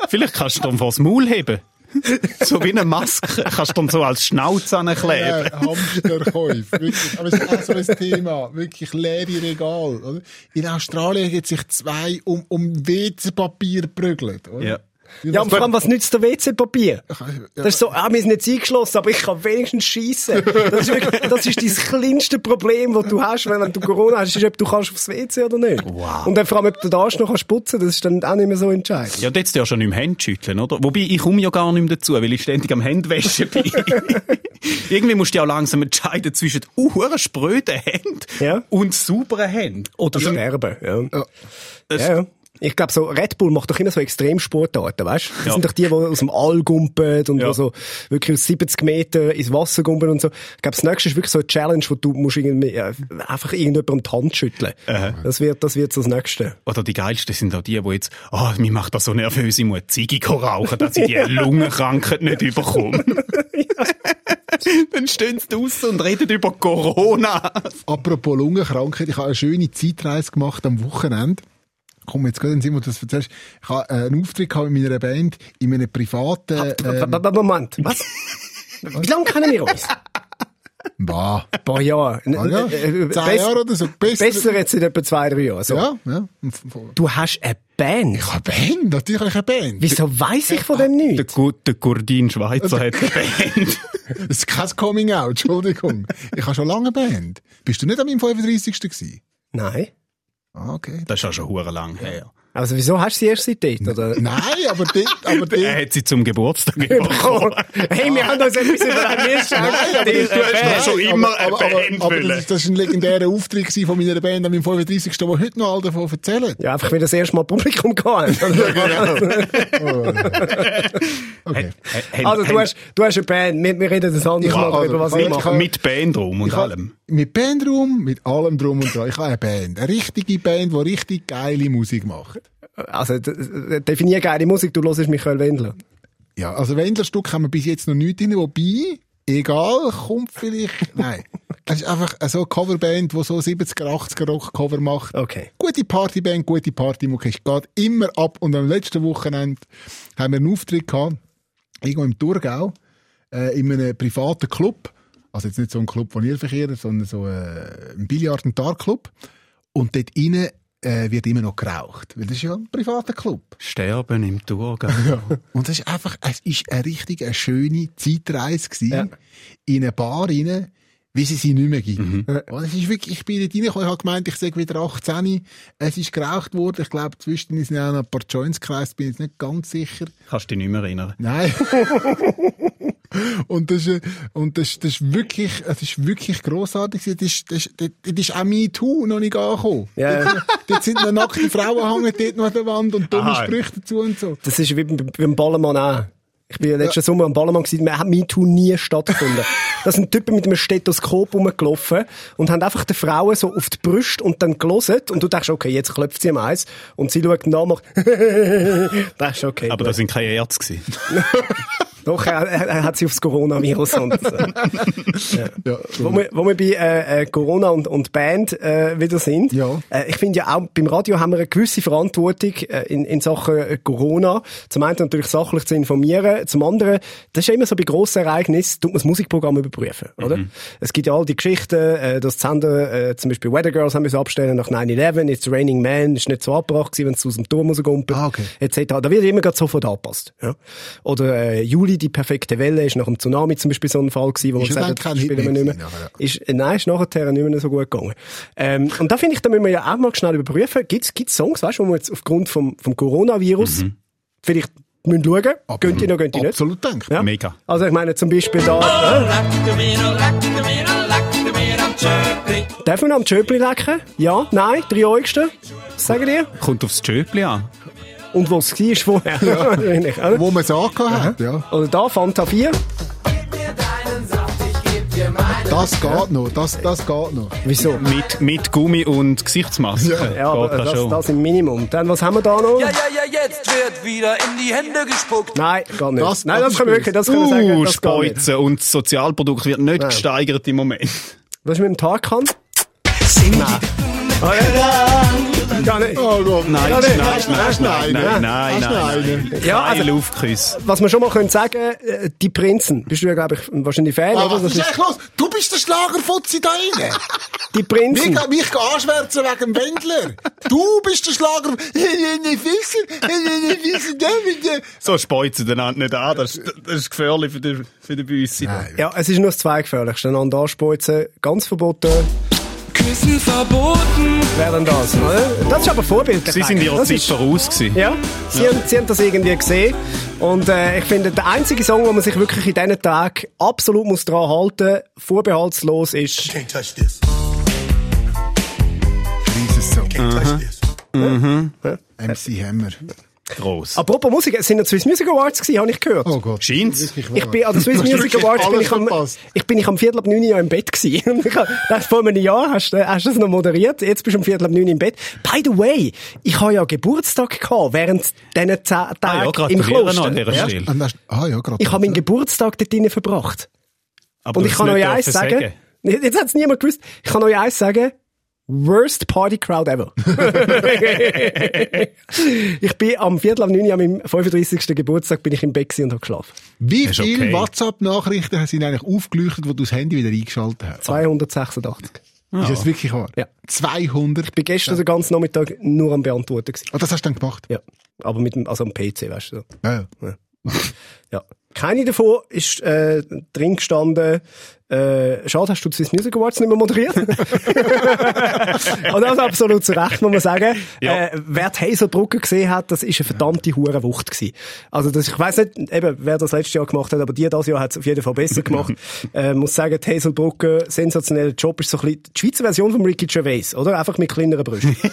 Vielleicht kannst du dann vors Maul heben. So wie eine Maske. Kannst du dann so als Schnauze ankleben. Ja, Hamsterkäufe, wirklich. Aber es ist auch so ein Thema. Wirklich leere Regal, oder? In Australien hat sich zwei um, um WC-Papier geprügelt, oder? Ja. Ja, und vor allem, was nützt der WC-Papier? Das ist so, ah, wir sind jetzt eingeschlossen, aber ich kann wenigstens schiessen. Das ist wirklich, das ist das kleinste Problem, das du hast, wenn, du Corona hast, ist, ob du kannst aufs WC oder nicht. Wow. Und dann vor allem, ob du Arsch noch kannst putzen, das ist dann auch nicht mehr so entscheidend. Ja, jetzt ja schon im Hände schütteln, oder? Wobei, ich komme ja gar nicht mehr dazu, weil ich ständig am Händewaschen bin. Irgendwie musst du ja auch langsam entscheiden zwischen uhren spröden Händen Ja. und sauberen Händen. Oder sterben, ja. Das- Ja, ja. Ich glaube, so Red Bull macht doch immer so Extremsportarten, weißt? Das Ja. sind doch die, die aus dem All gumpen und Ja. so wirklich aus 70 Meter ins Wasser gumpen und so. Ich glaube, das nächste ist wirklich so eine Challenge, wo du musst irgendwie, äh, einfach irgendjemandem die Hand schütteln. Das wird, das wird so das Nächste. Oder die geilsten sind auch die, die jetzt, ah, mir macht das so nervös, ich muss eine Ziege rauchen, dass ich die Lungenkrankheit nicht überkomme. Dann stehen sie draussen und reden über Corona. Apropos Lungenkrankheit, ich habe eine schöne Zeitreise gemacht am Wochenende. Komm, jetzt gerade in den Sinn, wo du das erzählst. Ich habe äh, einen Auftritt gehabt mit meiner Band in einem privaten, ähm, Moment, was? Wie lange kennen wir uns? bah, Ein paar Jahre. ah, ja, Äh, äh, zehn Jahre oder so. Besser. Besser jetzt in etwa zwei, drei Jahren. So. Ja, ja. Du hast eine Band. Ich habe eine Band, natürlich habe ich eine Band. Wieso weiss ich von dem Der nicht? gute Gurdin Schweizer hat eine Band. Das ist kein Coming-out, Entschuldigung. Ich habe schon lange eine Band. Bist du nicht an meinem 35. gewesen? Nein. Ah, okay. Das ist ja schon hure lang her. Also wieso hast du sie erst seitdem? Oder? Nein, aber dort, aber dort, Er hat sie zum Geburtstag bekommen. hey, wir haben uns etwas überlegt. Wir schenken aber dir das- eine du hast Band. doch schon immer aber, aber, Band aber das, ist- das ist ein legendärer Auftritt von meiner Band an meinem 35. wo heute noch alle davon erzählen. Ja, einfach, weil das erste Mal Publikum gehabt Okay. Also, du hast, du hast eine Band. Wir, wir reden das andere Ich Mal darüber, was also, ich mache. Mit Bandrum und Ich habe- allem. Mit Bandraum, mit allem drum und dran. Ich habe eine Band. Eine richtige Band, die richtig geile Musik macht. Also, definier geile Musik, du hörst Michael Wendler. Ja, also Wendlerstück haben wir bis jetzt noch nicht drin, wobei, egal, kommt vielleicht, nein. Es ist einfach so eine Coverband, die so 70er, 80er Rock-Cover macht. Okay. Gute Partyband, gute Partymucke. Es geht immer ab. Und am letzten Wochenende haben wir einen Auftritt gehabt, irgendwo im Thurgau, äh, in einem privaten Club. Also jetzt nicht so ein Club, wo ihr verkehrt, sondern so äh, ein Billard- und Dart-Club. Und dort innen äh, wird immer noch geraucht. Weil das ist ja ein privater Club. Sterben im Thurgau. Und das ist einfach, es ist eine richtig eine schöne Zeitreise gewesen. Ja. In eine Bar rein, wie sie sie nicht mehr gibt. Mhm. Und es ist wirklich, ich bin dort reingekommen, ich habe gemeint, ich sage wieder 18. Es ist geraucht worden. Ich glaube, zwischen sind auch noch ein paar Joints gekreist, bin jetzt nicht ganz sicher. Kannst du dich nicht mehr erinnern. Nein. Und das ist, und das, das ist wirklich, es ist wirklich grossartig. Das ist, das, das, das ist auch MeToo noch nicht angekommen. Ja, ja. Dort, dort sind noch nackte Frauen hängen dort noch an der Wand und dumme Aha. Sprüche dazu und so. Das ist wie beim, Ballermann auch. Ich bin ja letzten Sommer am Ballermann gewesen, mir hat MeToo nie stattgefunden. da sind Typen mit einem Stethoskop rumgelaufen und haben einfach die Frauen so auf die Brust und dann gelesen und du denkst, okay, jetzt klopft sie am Eis und sie schaut nach, macht das ist okay. Aber das sind keine Ärzte gewesen. Doch, er, er, hat sie aufs Coronavirus und so. Ja, Wo wir, wo wir bei äh, äh, Corona und, und Band äh, wieder sind. Ja. Äh, ich finde ja auch, beim Radio haben wir eine gewisse Verantwortung äh, in, in Sachen äh, Corona. Zum einen natürlich sachlich zu informieren, zum anderen, das ist ja immer so bei grossen Ereignissen, tut man das Musikprogramm überprüfen, oder? Es gibt ja all die Geschichten, äh, dass die Sender äh, zum Beispiel Weather Girls haben müssen abstellen nach 9-11, It's Raining Man, ist nicht so abgebracht gewesen, wenn es aus dem Turm rauskommt, Ah, okay. etc. Da wird immer grad sofort angepasst. Ja? Oder äh, Juli, die perfekte Welle, ist nach dem Tsunami zum Beispiel so ein Fall gewesen, wo man ja gesagt hat, Hit spielen wir mehr nicht mehr. nachher, Ist, äh, nein, ist nachher nicht mehr so gut gegangen. Ähm, und da finde ich, da müssen wir ja auch mal schnell überprüfen, gibt's gibt's Songs, weißt du, wo wir jetzt aufgrund vom, vom Coronavirus vielleicht müssen schauen, gehen die noch, gehen die nicht? Absolut denkt. Ja? Mega. Also ich meine zum Beispiel da, äh, darf man noch am Tschöpli lecken? Ja, nein, drei Äugste, was sagen dir? Kommt aufs Tschöpli an. Und wo es war vorher. Oder? Wo man es angehört hat, ja. Oder da, Fanta 4. Das geht noch, das, das geht noch. Wieso? Mit, mit Gummi und Gesichtsmaske. Ja, aber Geht das, das im Minimum. Dann, was haben wir da noch? Ja, ja, ja, jetzt wird wieder in die Hände gespuckt. Nein, gar nicht. Das- Nein, das das, können wir wirklich, das können wir sagen. Uh, Das. Speuzen und das Sozialprodukt wird nicht Nein. gesteigert im Moment. Was ist mit dem Tarkan? Nein. Ja, gar nicht. Oh Gott. Nein, Ja, nein, nein, nein, nein, nein, nein, nein, nein. Ja, also- Keine Luftküsse. Was wir schon mal können sagen, äh, die Prinzen. Bist du ja, glaube ich, wahrscheinlich Fan, oder? was ist eigentlich los? Du bist der Schlagerfutzi da innen. die Prinzen. Mich, mich anschwärzen wegen dem Wendler. Du bist der Schlager. So speuzen den anderen nicht an, das, ist- das ist gefährlich für den, für den Büssi. Ja, es ist nur das Zweigefährlichste. Einander anspeuzen, ganz verboten. Küssen verboten. Wer denn das? oder? Das ist aber vorbildlich. Sie sind ihrer Das Zeit ist- voraus gewesen. Ja, sie, Haben, sie haben das irgendwie gesehen. Und äh, ich finde, der einzige Song, wo man sich wirklich in diesen Tagen absolut muss dran halten vorbehaltslos ist... Can't touch this. Dieses Song. Can't touch this. MC Hammer. Gross. Apropos Musik, es sind noch Swiss Music Awards gewesen, habe ich gehört. Oh Gott. Scheint's? Ich bin an der Swiss Music Awards bin ich, am, ich bin ich am Viertel ab neun ja im Bett gewesen. Das vor einem Jahr hast du hast du das noch moderiert. Jetzt bist du um Viertel ab neun im Bett. By the way, ich habe ja Geburtstag gehabt während diesen zehn Tagen Ah ja, im Kloster. an Ja. Ah ja, gerade. Ich habe meinen Geburtstag dort drinnen verbracht. Aber Und ich kann nicht euch eins dürfen sagen. Jetzt hat es niemand gewusst. Ich kann euch eins sagen. Worst Party Crowd ever. ich bin am Viertel ab neun an meinem 35. Geburtstag bin ich im Bett und habe geschlafen. Wie viele okay. WhatsApp-Nachrichten sind eigentlich aufgeleuchtet, wo du das Handy wieder eingeschaltet hast? 286. Ist das wirklich wahr? Ja. 200? Ich bin gestern den ganzen Nachmittag nur am Beantworten gewesen. Ah, das hast du dann gemacht? Ja. Aber mit dem, also am PC, weißt du. so. Ja, ja. Ja. Keine davon ist äh, drin gestanden. Äh, schade, hast du die Swiss Music Awards nicht mehr moderiert? Und das absolut zu Recht, muss man sagen. Ja. Äh, wer die Hazelbrücke gesehen hat, das ist eine verdammte hure Wucht gewesen. Also das, ich weiß nicht, eben, wer das letztes Jahr gemacht hat, aber die das Jahr hat es auf jeden Fall besser gemacht. äh, muss sagen, die Hazelbrücke, sensationeller Job, ist so ein bisschen die Schweizer Version von Ricky Gervais, oder? Einfach mit kleineren Brüsten.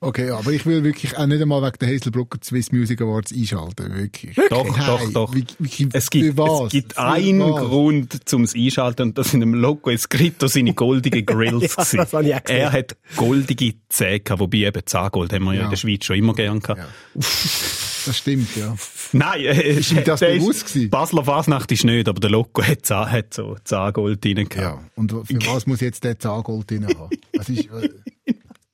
Okay, aber ich will wirklich auch nicht einmal wegen der Hazelbrucker die Swiss Music Awards einschalten. Wirklich. Doch, Nein, doch, doch. wie- Es gibt, es gibt einen was? Grund zum Einschalten und das in einem Logo ist Grito seine goldigen Grills. Ja, das habe ich auch gesehen. er hat goldige Zähne gehabt, wobei eben Zahngold haben wir ja, Ja. in der Schweiz schon immer gern gehabt. Das stimmt, ja. Nein, äh, Ist das bewusst gewesen? Basler Fasnacht ist nicht, aber der Logo hat, Zahn, hat so Zahngold drin gehabt. Ja. Und für was muss jetzt der Zahngold drin haben? Was ist, äh,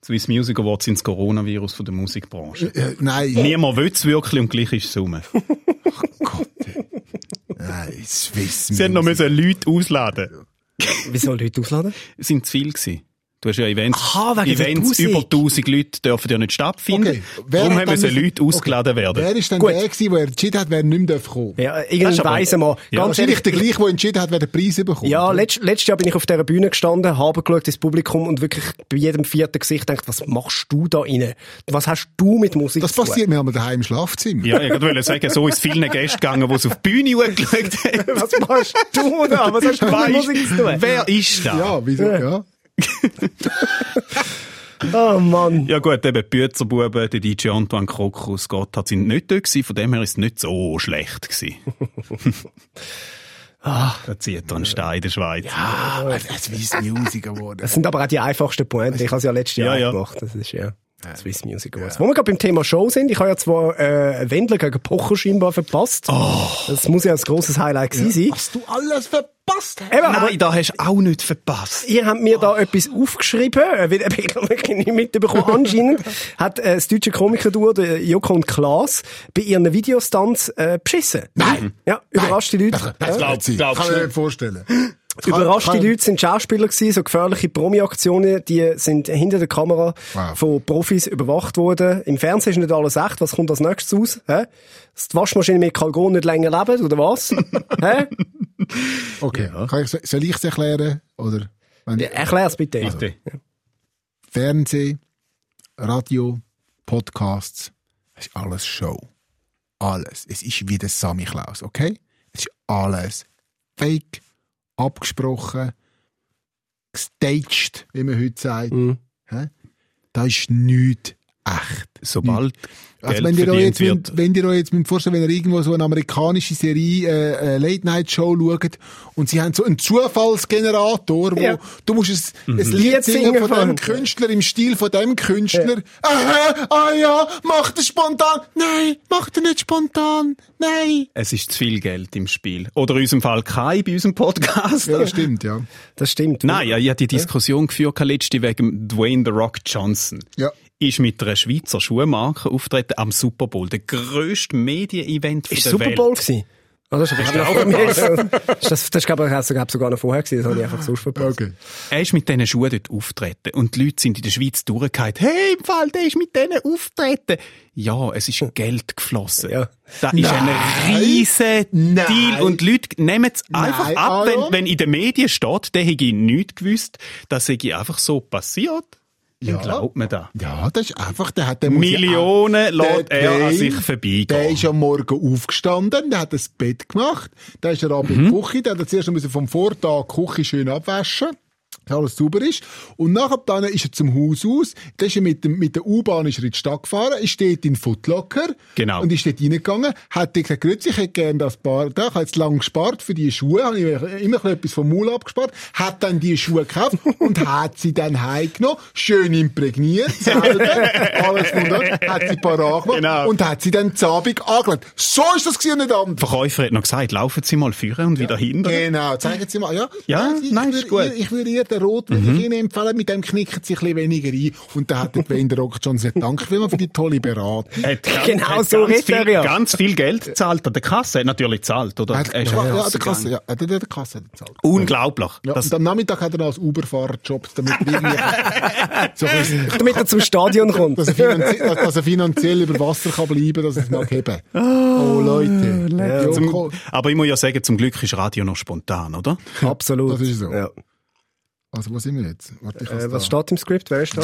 Swiss Music Awards sind das Coronavirus von der Musikbranche. äh, nein, Niemand will es wirklich und gleich ist es rum. Gott. Nein, Swiss Sie haben noch müssen Leute ausladen. Wieso Leute ausladen? Es sind zu viel gewesen. Du hast ja Events, Aha, wegen Events über 1000 Leute dürfen ja nicht stattfinden. Okay. Wer Darum haben müssen Leute ausgeladen werden. Wer ist denn Gut. der gewesen, der entschieden hat, wer nicht mehr kommen darf? Ja, aber- weiser Mann. Ja, Ganz Wahrscheinlich der gleiche, der entschieden hat, wer den Preis bekommt. Ja, letzt, letztes Jahr bin ich auf dieser Bühne gestanden, habe geschaut ins Publikum und wirklich bei jedem vierten Gesicht gedacht, was machst du da rein? Was hast du mit Musik Das zu tun? passiert mir einmal daheim im Schlafzimmer. Ja, ich wollte sagen, so ist es vielen Gästen gegangen, die es auf die Bühne angeschaut haben. Was machst du da? Was hast du mit Musik zu tun? wer ist da? Ja, wieso? Ja. Oh Mann. Ja gut, eben Bützerbuben, der DJ Antoine Krokus, Gott hat sind nicht dort gewesen, von dem her ist es nicht so schlecht gewesen. ah, da zieht er einen Stein in der Schweiz. Ah, Swiss Music Award. Das sind aber auch die einfachsten Pointen. Ich habe es ja letztes Jahr Ja, ja. gemacht. Das ist ja Swiss Music Awards. Wo wir gerade beim Thema Show sind, ich habe ja zwar äh, Wendler gegen Pocher scheinbar verpasst. Oh. Das muss ja ein grosses Highlight gewesen sein. Was du alles verpasst hast. Eben, aber Nein, da hast du auch nicht verpasst. Ihr habt mir da etwas aufgeschrieben, äh, weil ich wirklich nicht mitbekommen. Anscheinend hat äh, das deutsche Komikerduo, der Joko und Klaas, bei ihren Videostunts äh, beschissen. Nein. Ja, überraschte Leute. Das Ja. glaub, glaubst kann ich du? mir nicht vorstellen. Überraschte Leute sind Schauspieler gewesen, so gefährliche Promi-Aktionen, die sind hinter der Kamera Wow. von Profis überwacht worden. Im Fernsehen ist nicht alles echt. Was kommt als nächstes raus? Hä? Dass die Waschmaschine mit Kalgon nicht länger lebt, oder was? Hä? Okay, kann ich, soll ich es erklären? Oder? Wenn, Erklär's bitte. Bitte. Fernsehen, Radio, Podcasts, es ist alles Show. Alles. Es ist wie der Sammy Klaus, okay? Es ist alles fake, abgesprochen, gestaged, wie man heute sagt. Hä? Da ist nichts echt. Sobald Also wenn ihr, euch jetzt, wird. wenn ihr euch jetzt müsst vorstellen, wenn ihr irgendwo so eine amerikanische Serie, äh, äh, Late-Night-Show schaut und sie haben so einen Zufallsgenerator, wo Ja. du musst es, ein Lied singen singen von dem Künstler im Stil von dem Künstler. Aha, ah ja, macht er spontan. Nein, macht er nicht spontan. Nein. Es ist zu viel Geld im Spiel. Oder in unserem Fall kein bei unserem Podcast. Ja, das stimmt, ja. Das stimmt. Nein, ja, ich habe die Diskussion geführt letzte wegen Dwayne The Rock Johnson. Ja. Ist mit einer Schweizer Schuhmarke auftreten am Super Bowl. Der grösste Medieninevent Ist der Super Welt. Bowl gewesen? Oh, das ist, das, das, das ist, glaube ich, auch sogar- sogar noch vorher gewesen. Das habe ich einfach so verpasst. Okay. Er ist mit diesen Schuhen dort auftreten. Und die Leute sind in der Schweiz durchgehauen. Hey, im Fall, der ist mit denen auftreten. Ja, es ist Geld geflossen. Ja. Das ist ein riesen Nein. Deal. Und die Leute nehmen es einfach Nein, ab, wenn, wenn in den Medien steht, der hätte nichts gewusst, das sei einfach so passiert. Dann glaubt man da. Ja, das ist einfach, der hat, der muss ja Millionen lässt der er an sich vorbeigehen. Der ist am Morgen aufgestanden, der hat das Bett gemacht, der ist ab in die Küche, der hat zuerst müssen vom Vortag die Küche schön abwaschen. Dass alles sauber ist. Und nachher dann ist er zum Haus aus, dann ist er mit, dem, mit der U-Bahn ist in die Stadt gefahren, ist dort in Footlocker. Genau. Und ist dort reingegangen, hat gesagt, grüezi, ich hätte gerne das Paar, da, ich habe jetzt lang gespart für die Schuhe, habe ich immer etwas vom Maul abgespart, hat dann die Schuhe gekauft und hat sie dann heimgenommen, schön imprägniert, selber, alles wunderbar, hat sie parat gemacht Genau. und hat sie dann zabig angelegt. So ist das gewesen nicht anders. Der Verkäufer hat noch gesagt, laufen Sie mal führen und wieder hinten. Genau, zeigen Sie mal, ja. Ja, ich, nein, ist gut. Ich, ich würde ihr den Rotwein mhm. empfehlen, mit dem knicken Sie ein bisschen weniger ein. Und dann hat der Dwayne Rock Johnson gesagt, danke vielmals für die tolle Beratung. Hat Genau hat so ganz redet er viel, ja. ganz viel Geld gezahlt. Der Kasse hat natürlich gezahlt, oder? Hat, Er ist ja, ja, der Kasse, ja, der, der Kasse hat gezahlt. Unglaublich. Ja, Das, und am Nachmittag hat er noch als Uber-Fahrer gejobbt, damit so Damit er zum Stadion kommt. dass er, finanziell, dass er finanziell über Wasser kann bleiben, dass er es mag heben. Oh, Leute. Ja, zum, aber ich muss ja sagen, zum Glück ist Radio noch spontan, oder? Absolut. Das ist so. Ja. Also, wo sind wir jetzt? Warte, ich Äh, was da. steht im Skript? Wer ist da?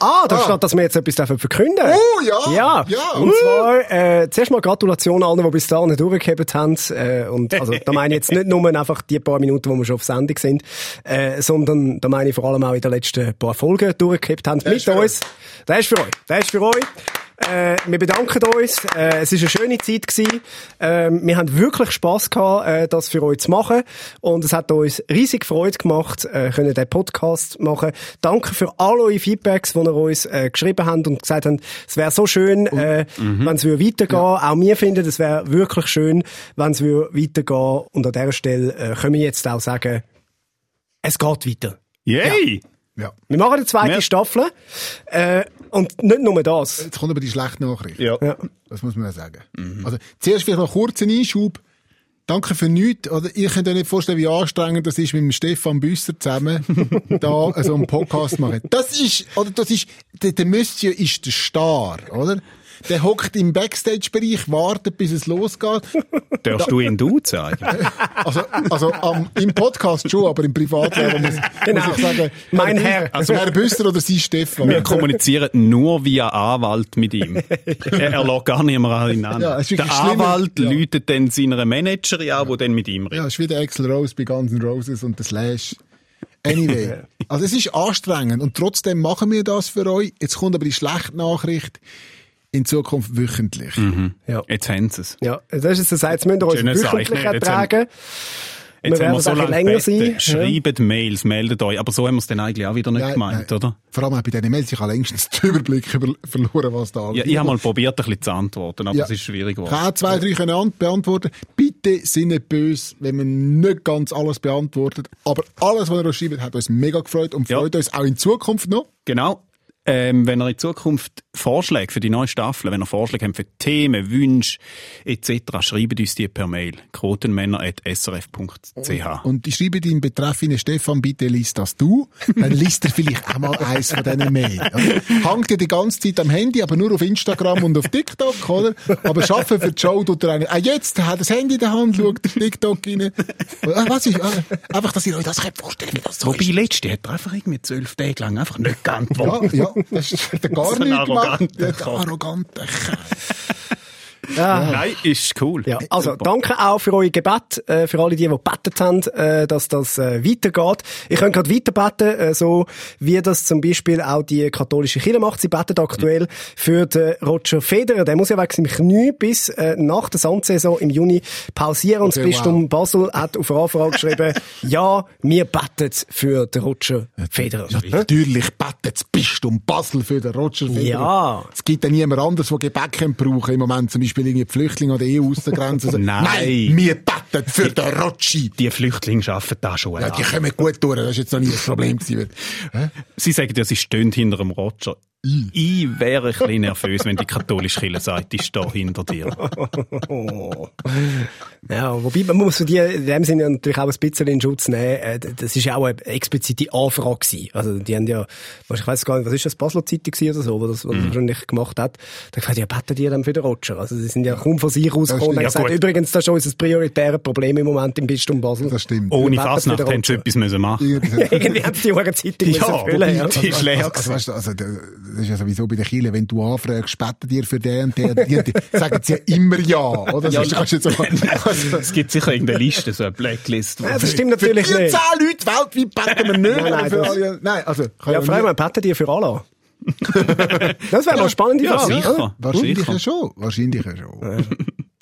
Ah, da steht, dass wir jetzt etwas dürfen verkünden Oh, ja. Ja, Ja. und zwar äh, zuerst mal Gratulation allen, die bis dahin durchgehebt haben. Äh, und also da meine ich jetzt nicht nur einfach die paar Minuten, wo wir schon auf Sendung sind, äh, sondern da meine ich vor allem auch in den letzten paar Folgen durchgehebt haben mit ist für uns. Der ist für euch. Der ist für euch. Äh, wir bedanken uns. Äh, es ist eine schöne Zeit gewesen. Ähm, wir haben wirklich Spass gehabt, äh, das für euch zu machen. Und es hat uns riesig Freude gemacht, äh, können den Podcast machen. Danke für all eure Feedbacks, die ihr uns äh, geschrieben habt und gesagt habt, es wäre so schön, äh, wenn es würde weitergehen. Auch wir finden, es wäre wirklich schön, wenn es würde weitergehen. Und an dieser Stelle äh, können wir jetzt auch sagen, es geht weiter. Yay! Ja. Wir machen eine zweite Ja. Staffel. Äh, und nicht nur das. Jetzt kommt aber die schlechte Nachricht. Ja. Ja. Das muss man ja sagen. Also, zuerst vielleicht noch kurz einen Einschub. Danke für nichts. Oder ihr könnt euch nicht vorstellen, wie anstrengend das ist, mit dem Stefan Büsser zusammen da so einen Podcast machen. Das ist, oder das ist, der, der Monsieur ist der Star, oder? Der hockt im Backstage-Bereich, wartet, bis es losgeht. Darfst du ihn duzen eigentlich? Also, also am, im Podcast schon, aber im Privatleben muss, Genau. muss ich sagen, Mein Herr, Herr. Also Herr Büsser oder Sie Stefan. Wir kommunizieren nur via Anwalt mit ihm. Er, er lässt gar nicht mehr an ihn an. Ja, der. Anwalt Ja. läutet dann seiner Managerin an, die dann mit ihm redet. Ja, es ist wie der Axel Rose bei Guns N' Roses und der Slash. Anyway. Also es ist anstrengend und trotzdem machen wir das für euch. Jetzt kommt aber die schlechte Nachricht. In Zukunft wöchentlich. Ja. Jetzt haben sie es. Ja, das ist das, jetzt müsst ihr uns Schönes wöchentlich ertragen. Jetzt Wir haben werden wir so es lange länger sein. Schreibt Mails, meldet euch. Aber so haben wir es dann eigentlich auch wieder nicht Nein, gemeint, nein. oder? Vor allem auch bei diesen Mails, ich habe längstens den Überblick über, verloren, was da Ja, ich habe mal probiert, ein bisschen zu antworten, aber Ja. es ist schwierig Ich geworden. habe auch zwei, drei können an- beantworten. Bitte sind nicht böse, wenn man nicht ganz alles beantwortet. Aber alles, was ihr uns schreibt, hat uns mega gefreut und Ja. freut uns auch in Zukunft noch. Genau. Ähm, wenn ihr in Zukunft Vorschläge für die neue Staffel, wenn ihr Vorschläge habt für Themen, Wünsche etc., schreibt uns die per Mail. quotenmänner.srf.ch. Und ich schreibe in Stefan, bitte liest das du. Dann liest er vielleicht auch mal eins von diesen Mails. oder? Hangt dir die ganze Zeit am Handy, aber nur auf Instagram und auf TikTok, oder? Aber schaffen für die Show tut er einen. Ah, jetzt hat er das Handy in der Hand, schaut TikTok rein. Ah, was ist, ah, einfach, dass ihr euch das könnt vorstellen, wie das so Wobei, letzte hat er einfach irgendwie zwölf Tage lang einfach nicht geantwortet. Ja, ja, das ist der gar nicht gemacht. Der arrogante. Ja. Nein, ist cool. Ja, also danke auch für eure Gebet, äh, für alle die, die gebetet haben, äh, dass das äh, weitergeht. Ich kann gerade weiter beten, äh, so wie das zum Beispiel auch die katholische Kirche macht. Sie betet aktuell für den Roger Federer. Der muss ja wegen seinem Knie bis äh, nach der Sandsaison im Juni pausieren. Und das Okay, Bistum Basel hat auf Anfrage geschrieben, ja, wir beten für den Roger Federer. Ja, natürlich betet das Bistum Basel für den Roger Federer. Ja. Es gibt ja niemand anderes, der Gebäck brauchen im Moment, zum Beispiel irgendwie die Flüchtlinge an der EU-Außengrenze. Also, Nein. Nein, wir beten für den Rotschi. Die Flüchtlinge arbeiten da schon. Ja, die kommen gut durch, das ist jetzt noch nie ein Problem gewesen. Sie sagen ja, sie stehen hinter dem Roger. Ich wäre ein bisschen nervös, wenn die katholische Kirche sagt, ich stehe hinter dir. Ja, wobei man muss die in dem Sinne natürlich auch ein bisschen in Schutz nehmen. Äh, Das ist ja auch eine explizite Anfrage gewesen. Also die haben ja, ich weiß gar nicht, was ist das, Basler Zeitung oder so, wo das, was das wahrscheinlich gemacht hat. Da gesagt, ja, beten die dann für den Roger. Also die sind ja kaum von sich rausgekommen und haben gesagt, übrigens, das ist unser prioritäres Problem im Moment im Bistum Basel. Das stimmt. Ohne Fasnacht hätten sie etwas müssen machen Irgendwie haben sie die Zeitung Ja, müssen füllen, ja. die ist leer Also, weißt du, also, das ist ja sowieso bei den Kirchen, wenn du anfragst, beten dir für den und den, und die, die, sagen sie ja immer ja, oder? Das ist, kannst jetzt so, also, Es gibt sicher irgendeine Liste, so eine Blacklist. Ja, das stimmt für natürlich die nicht. zehn Leute weltweit beten wir nicht. Nein, nein, für alle- nein, also, Ja, ja vor allem, beten die für Allah. das wäre mal eine spannende Ja, Frage. sicher. oder? Wahrscheinlich Sicher. ja schon. Wahrscheinlich ja schon.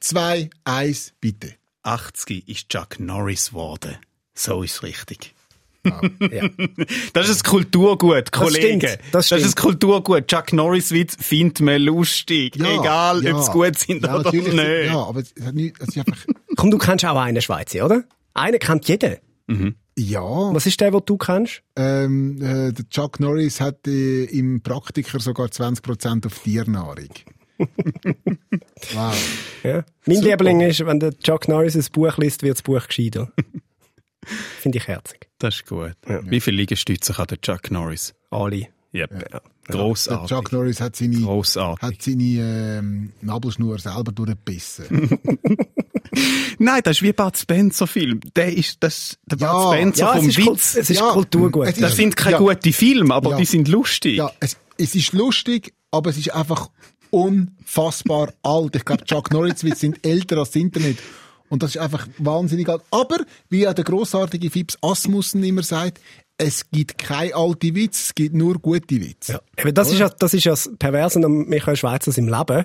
2, 1, bitte. 80 ist Chuck Norris geworden. So ist es richtig. Ah, ja. Das ist ein Kulturgut, Kollegen. Das, das, das ist ein Kulturgut. Chuck Norris Witz findet man lustig. Ja, Egal, ja. ob es gut sind ja, oder nicht. Ja, aber es hat nicht, es einfach... Komm, du kennst auch einen Schweizer, oder? Einen kennt jeder. Mhm. Ja. Was ist der, den du kennst? Ähm, äh, der Chuck Norris hat äh, im Praktiker sogar 20% auf Tiernahrung. wow. Ja. Mein Liebling ist, wenn der Chuck Norris ein Buch liest, wird das Buch gescheiter. Finde ich herzig. Das ist gut. Wie viele Liegestütze kann der Chuck Norris? Alle. Yep. Der Grossartig. Chuck Norris hat seine, Grossartig. hat seine ähm, Nabelschnur selber durchgebissen. Nein, das ist wie Bud Spencer Film. Der ist, das, der Ja, Bud Spencer Ja, es vom ist, Kult, Witz. es ist Ja, Kulturgut. es ist- Das sind keine Ja. guten Filme, aber Ja. die sind lustig. ja, es, es ist lustig, aber es ist einfach unfassbar alt. Ich glaube, Chuck Norris Witze sind älter als das Internet. Und das ist einfach wahnsinnig alt. Aber, wie ja der grossartige Fips Asmussen immer sagt, es gibt keine alte Witze, es gibt nur gute Witze. Ja. Eben, das, ist ja, das ist ja das Perverse an Michael Schweizer im Leben.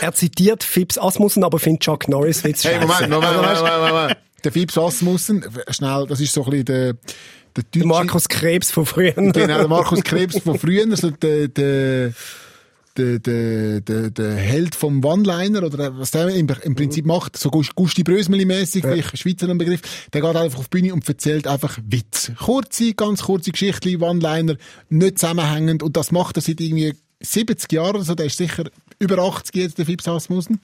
Er zitiert Fips Asmussen, aber findet Chuck Norris Witz Hey. Moment, Moment, Moment, Moment, Moment. Der Fips Asmussen, schnell, das ist so ein bisschen der, der deutsche... Der Markus Krebs von früher. Genau, der Markus Krebs von früher, so der, der, der, der, der, der Held vom One-Liner, oder was der im, im Prinzip macht, so Gust- Gusti Brösmeli-mässig, vielleicht Schweizer Begriff, der geht einfach auf die Bühne und erzählt einfach Witz. Kurze, ganz kurze Geschichten, One-Liner, nicht zusammenhängend, und das macht er seit irgendwie 70 Jahren, also der ist sicher über 80 jetzt, der Fips Asmussen.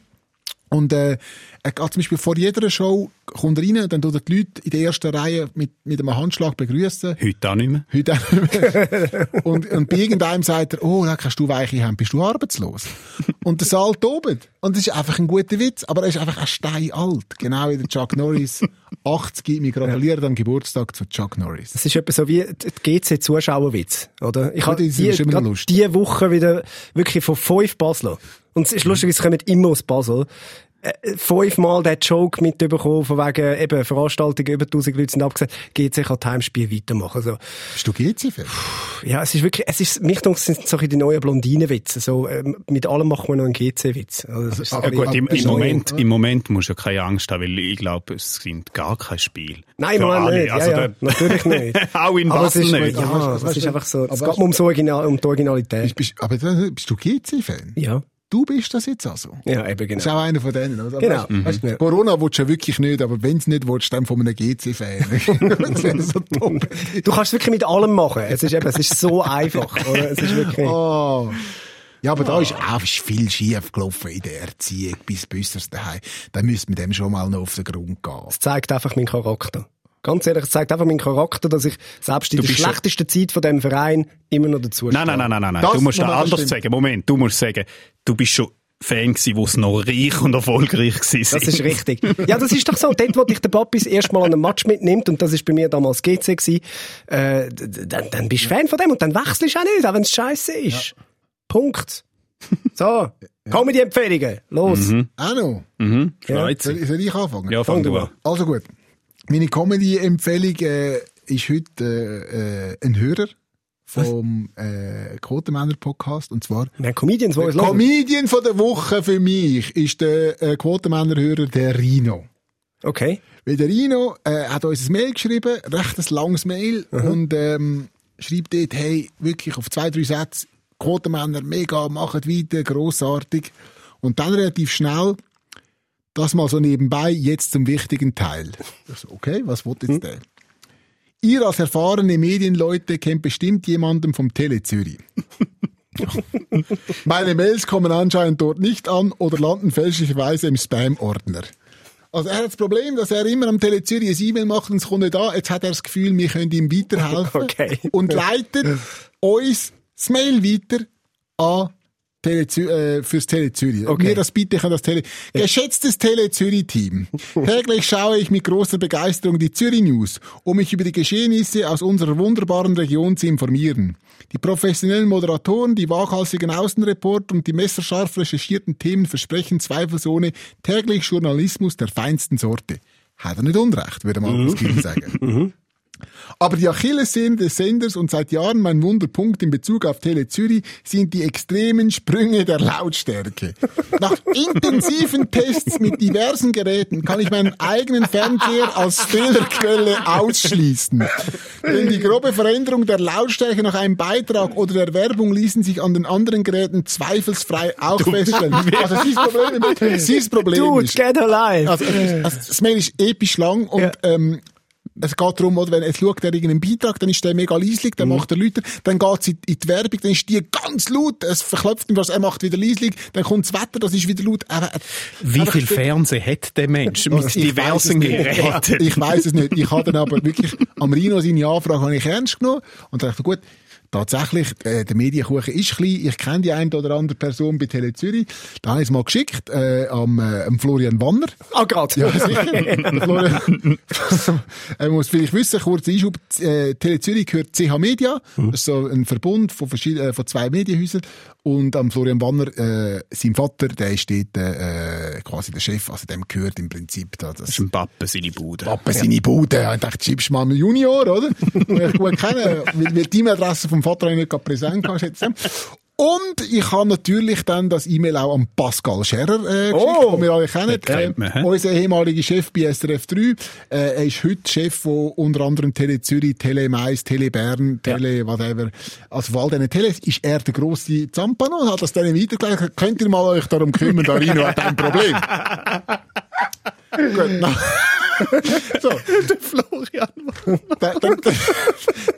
Und äh, er geht zum Beispiel vor jeder Show, kommt er rein, dann tut er die Leute in der ersten Reihe mit, mit einem Handschlag begrüßen. Heute auch nicht mehr. Heute auch nicht mehr. und, und bei irgendeinem sagt er, oh, da kannst du weiche Hände, bist du arbeitslos? Und der Saal tobt. Und das ist einfach ein guter Witz, aber er ist einfach ein Stein alt. Genau wie der Chuck Norris. 80, wir gratulieren am Geburtstag zu Chuck Norris. Das ist etwa so wie die GC-Zuschauerwitz, oder? Ich Ja, habe die die, Woche wieder wirklich von fünf Basler. Und es ist lustig, es kommen immer aus Basel. Äh, fünfmal den Joke mitbekommen, von wegen eben Veranstaltungen, über 1000 Leute sind abgesagt, GC kann das Heimspiel weitermachen. So. Bist du GC-Fan? Ja, es ist wirklich, es ist, mich denke, es sind so ein bisschen die neuen Blondinenwitze. So, ähm, mit allem machen wir noch einen GC-Witz. Also, so Ja, gut, im, im, Moment, im Moment musst du ja keine Angst haben, weil ich glaube, es sind gar kein Spiel. Nein, Mann, alle. nicht. Ja, Also ja, der- natürlich nicht. Auch in Aber es Basel ist, nicht. Ja, das ist einfach so, es geht mir ums Original, um die Originalität. Bist, aber bist du GC-Fan? Ja. Du bist das jetzt also? Ja, eben, Das ist genau. auch einer von denen. Oder? Genau. Weißt, weißt, Mhm. Corona willst du ja wirklich nicht, aber wenn es nicht willst, dann von einem GC-Fan. das wäre so. Du kannst es wirklich mit allem machen. Es ist eben, es ist so einfach, oder? Es ist wirklich, Oh. Ja, aber da ist auch viel schief gelaufen in der Erziehung bis Büssers daheim. Da müsste man dem schon mal noch auf den Grund gehen. Es zeigt einfach meinen Charakter. Ganz ehrlich, es zeigt einfach meinen Charakter, dass ich selbst in Du der schlechtesten Zeit von dem Verein immer noch dazu Nein, nein, nein, nein, nein. nein. Das Du musst muss da man anders sagen. Moment, du musst sagen, du bist schon Fan gewesen, wo es noch reich und erfolgreich war. Das ist richtig. Ja, das ist doch so. Dort, wo dich der Papi das erste Mal an einem Match mitnimmt, und das ist bei mir damals GC gewesen, äh, dann, dann bist du Fan von dem und dann wechselst du auch nicht, auch wenn es scheiße ist. Punkt. So. Comedy-Empfehlungen. Los. Auch noch. Mhm, freut Soll, soll ich anfangen? Ja, fang du an. Also gut. Meine Comedy-Empfehlung äh, ist heute äh, ein Hörer vom äh, Quotenmänner-Podcast. Und zwar Wir haben Comedians, die uns hören. Comedian von der Woche für mich ist der äh, Quotenmänner-Hörer der Rino. Okay. Weil der Rino äh, hat uns ein Mail geschrieben, recht ein langes Mail, und ähm, schreibt dort, hey, wirklich auf zwei, drei Sätze, Quotenmänner, mega, macht weiter, grossartig. Und dann relativ schnell, das mal so nebenbei, jetzt zum wichtigen Teil. So, okay, was wollt jetzt der? Ihr als erfahrene Medienleute kennt bestimmt jemanden vom Tele Zürich. Meine Mails kommen anscheinend dort nicht an oder landen fälschlicherweise im Spam-Ordner. Also er hat das Problem, dass er immer am Tele Zürich ein E-Mail macht und es kommt nicht an. Jetzt hat er das Gefühl, wir können ihm weiterhelfen. Okay. Und leitet uns das Mail weiter an Tele äh, fürs Tele Zürich. Okay. Mir das bitte kann das Tele Geschätztes Tele Zürich Team. Täglich schaue ich mit großer Begeisterung die Zürich News, um mich über die Geschehnisse aus unserer wunderbaren Region zu informieren. Die professionellen Moderatoren, die waghalsigen Außenreporter und die messerscharf recherchierten Themen versprechen zweifelsohne täglich Journalismus der feinsten Sorte. Hat er nicht Unrecht, würde man das Kind sagen. Aber die Achillessehne des Senders und seit Jahren mein Wunderpunkt in Bezug auf Tele Zürich sind die extremen Sprünge der Lautstärke. Nach intensiven Tests mit diversen Geräten kann ich meinen eigenen Fernseher als Fehlerquelle ausschließen. Denn die grobe Veränderung der Lautstärke nach einem Beitrag oder der Werbung ließen sich an den anderen Geräten zweifelsfrei auch feststellen. Also sein Problem, sein Problem Dude, ist, get alive. also, also, das Mail ist episch lang und Ja. ähm, es geht darum, oder, wenn, es schaut er irgendeinen Beitrag, dann ist der mega leislich, dann macht er Leute, dann geht's in, in die Werbung, dann ist die ganz laut, es verklopft ihm was, er macht wieder leislich, dann kommt das Wetter, das ist wieder laut. Er, er, Wie viel Fernsehen hat der Mensch mit diversen nicht. Geräten? Ich weiß es nicht. Ich habe dann aber wirklich am Rino seine Anfrage habe ich ernst genommen und dachte, gut, tatsächlich, äh, der Medienkuchen ist klein. Ich kenne die eine oder andere Person bei Tele Zürich. Da habe ich es mal geschickt, äh, am, äh, am Florian Wanner. Ah, grad. Ja, sicher. Florian, er muss vielleicht wissen, kurz Einschub, äh, Tele Zürich gehört CH Media. Das ist so ein Verbund von, verschiedenen, von zwei Medienhäusern. Und am Florian Banner, äh, sein Vater, der ist dort, äh, quasi der Chef, also dem gehört im Prinzip da, das Das ist ein Pappe, seine Bude. Papa seine Bude. Ich dachte, schiebst mal einen Junior, oder? Ich gut kennen, weil, weil die E-Mail-Adresse vom Vater nicht gerade präsent schätze ich. Und ich habe natürlich dann das E-Mail auch an Pascal Scherer äh, geschickt, Oh, den wir alle kennen. kennt man, hä? unser ehemaliger Chef bei SRF 3. Äh, er ist heute Chef von unter anderem Tele Zürich, Tele Mais, Tele Bern, Tele whatever. Also von all diesen Teles ist er der grosse Zampano und hat das dann weitergelegt. Könnt ihr mal euch darum kümmern, Darino hat ein Problem. Gut, na. so. Der Florian. dann, dann,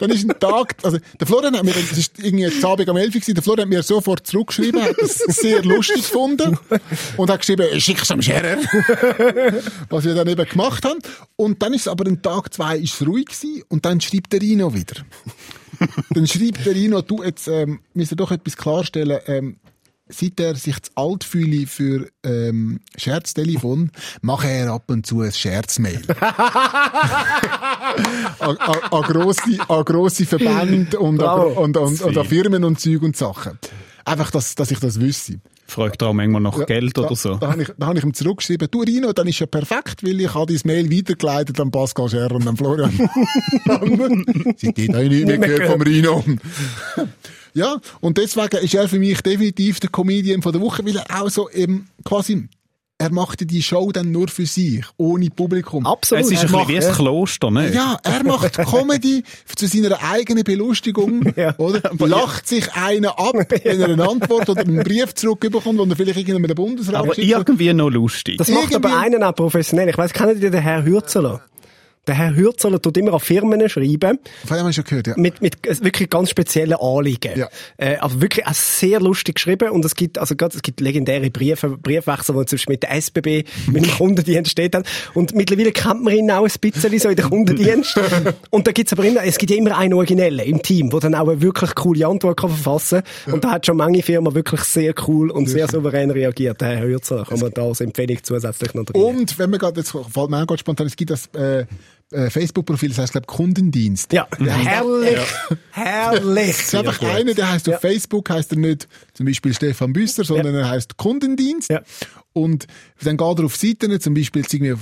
dann ist ein Tag, also der Florian hat mir, das ist irgendwie jetzt Abend am 11 Uhr gewesen, der Florian hat mir sofort zurückgeschrieben, hat es sehr lustig gefunden und hat geschrieben, schick's am Scherer. Was wir dann eben gemacht haben. Und dann ist aber ein Tag zwei ist es ruhig gewesen und dann schreibt der Rino wieder. dann schreibt der Rino, du, jetzt, ähm, müssen wir doch etwas klarstellen, ähm, seit er sich zu alt fühle für ähm, Scherztelefon, mache er ab und zu ein Scherzmail. an, an, an, grosse, an grosse Verbände und, an, Bravo. und, und, und an Firmen und Zeug und Sachen. Einfach, dass, dass ich das wüsste. Fragt er auch manchmal nach Ja, Geld da, oder so. Da habe ich, da habe ich ihm zurückgeschrieben, du Rino, dann ist ja perfekt, weil ich habe dein Mail weitergeleitet an Pascal Scherr und an Florian. Seitdem habe ich nicht mehr gehört vom Rino. ja, und deswegen ist er für mich definitiv der Comedian von der Woche, weil er auch so eben quasi, er machte die Show dann nur für sich, ohne Publikum. Absolut. Es ist Er ein bisschen macht- wie ein Kloster, ne? Ja, er macht Comedy zu seiner eigenen Belustigung, Ja. oder? Lacht sich einer ab, wenn er eine Antwort oder einen Brief zurückbekommt, den er vielleicht irgendeinem Bundesrat Aber schickt. irgendwie noch lustig. Das macht aber Irgendwie- einen auch professionell. Ich weiss, kennt ihr den Herr Hürzeler? Der Herr Hürzeler tut immer an Firmen schreiben. Von dem ich schon gehört, ja. Mit, mit äh, wirklich ganz speziellen Anliegen. Ja. Äh, aber wirklich auch sehr lustig geschrieben. Und es gibt, also gerade, es gibt legendäre Briefe, Briefwechsel, wo zum Beispiel mit der SBB, mit dem Kundendienst steht. hat. Und mittlerweile kennt man ihn auch ein bisschen so in der Kundendienst. Und da gibt's aber immer, es gibt ja immer einen Originellen im Team, der dann auch eine wirklich coole Antwort kann verfassen kann. Und da hat schon manche Firmen wirklich sehr cool und sehr souverän reagiert. Der Herr Hürzeler kann man da als Empfehlung zusätzlich noch drin. Und wenn man gerade, jetzt fällt mir auch gerade spontan, es gibt das äh, äh, Facebook-Profil, das heißt, glaube Kundendienst. Ja, herrlich, herrlich. Es ist einfach einer, der heißt auf Facebook, heißt er nicht zum Beispiel Stefan Büsser, sondern er heißt Kundendienst. Ja. Und dann geht er auf Seiten, zum Beispiel jetzt irgendwie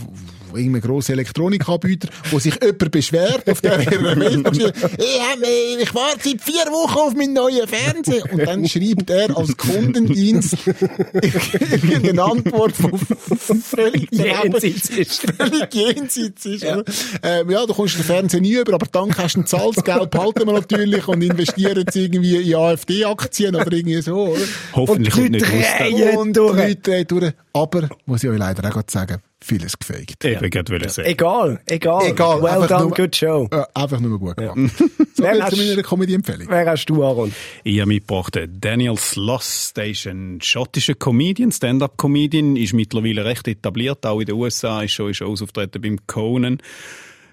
irgendein grosser Elektronikanbieter, wo sich jemand beschwert auf der Mailmaschine. ich, ich warte seit vier Wochen auf meinen neuen Fernseher. Und dann schreibt er als Kundendienst irgendeine Antwort, die völlig Jenseits ist. völlig jenseits ist. Ja. Ähm, ja, du kommst den Fernseher nie über, aber dank hast du ein Zahlsgeld, behalten wir natürlich und investieren jetzt irgendwie in AfD-Aktien oder irgendwie so, oder? Hoffentlich Und die kommt nicht Leute raus. Und die. Leute durch. Aber, muss ich euch leider auch gerade sagen, vieles gefaked. Ich wollte gerade sagen. Egal, egal. Egal, Well einfach done, nur- good show. Äh, einfach nur gut gemacht. So, Wer hast- zu meiner Comedy-Empfehlung. Wer hast du, Aaron? Ich habe mitgebracht Daniel Sloss, der ist ein schottischer Comedian, Stand-up-Comedian, ist mittlerweile recht etabliert, auch in den USA, ist schon in Shows auftreten beim Conan.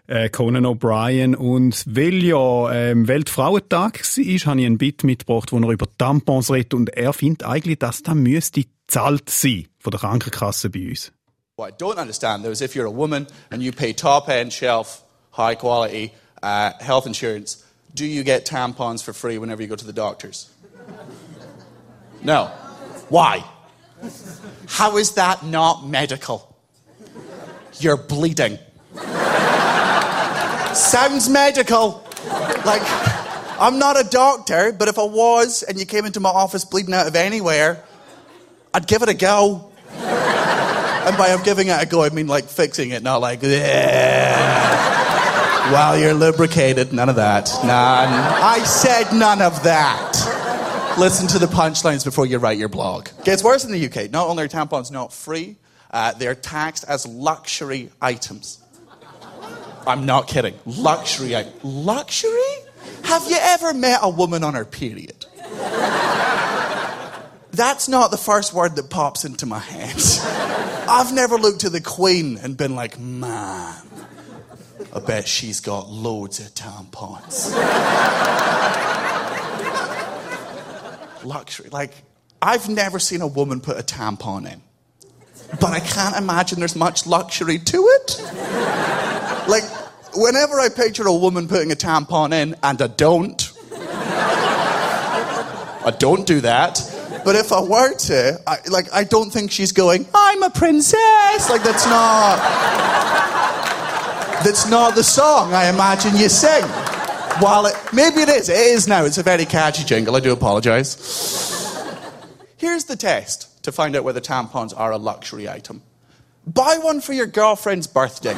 Äh, Conan O'Brien. Und weil ja ähm, Weltfrauentag war, habe ich ein Bit mitgebracht, wo er über Tampons redet und er findet eigentlich, dass das müsste zahlt sein von der Krankenkasse bei uns. What I don't understand though is if you're a woman and you pay top end shelf, high quality uh, health insurance, do you get tampons for free whenever you go to the doctors? No. Why? How is that not medical? You're bleeding. Sounds medical. Like, I'm not a doctor, but if I was and you came into my office bleeding out of anywhere, I'd give it a go. And by I'm giving it a go, I mean like fixing it, not like, while you're lubricated. None of that. None. I said none of that. Listen to the punchlines before you write your blog. It Gets worse in the UK. Not only are tampons not free, uh, they're taxed as luxury items. I'm not kidding. Luxury. Luxury? Have you ever met a woman on her period? That's not the first word that pops into my head. I've never looked at the Queen and been like, man, I bet she's got loads of tampons. Luxury. Like, I've never seen a woman put a tampon in. But I can't imagine there's much luxury to it. Like, whenever I picture a woman putting a tampon in, and I don't, I don't do that. But if I were to, I, like, I don't think she's going, I'm a princess. Like, that's not, that's not the song I imagine you sing. While it, maybe it is, it is now. It's a very catchy jingle. I do apologise. Here's the test to find out whether tampons are a luxury item. Buy one for your girlfriend's birthday.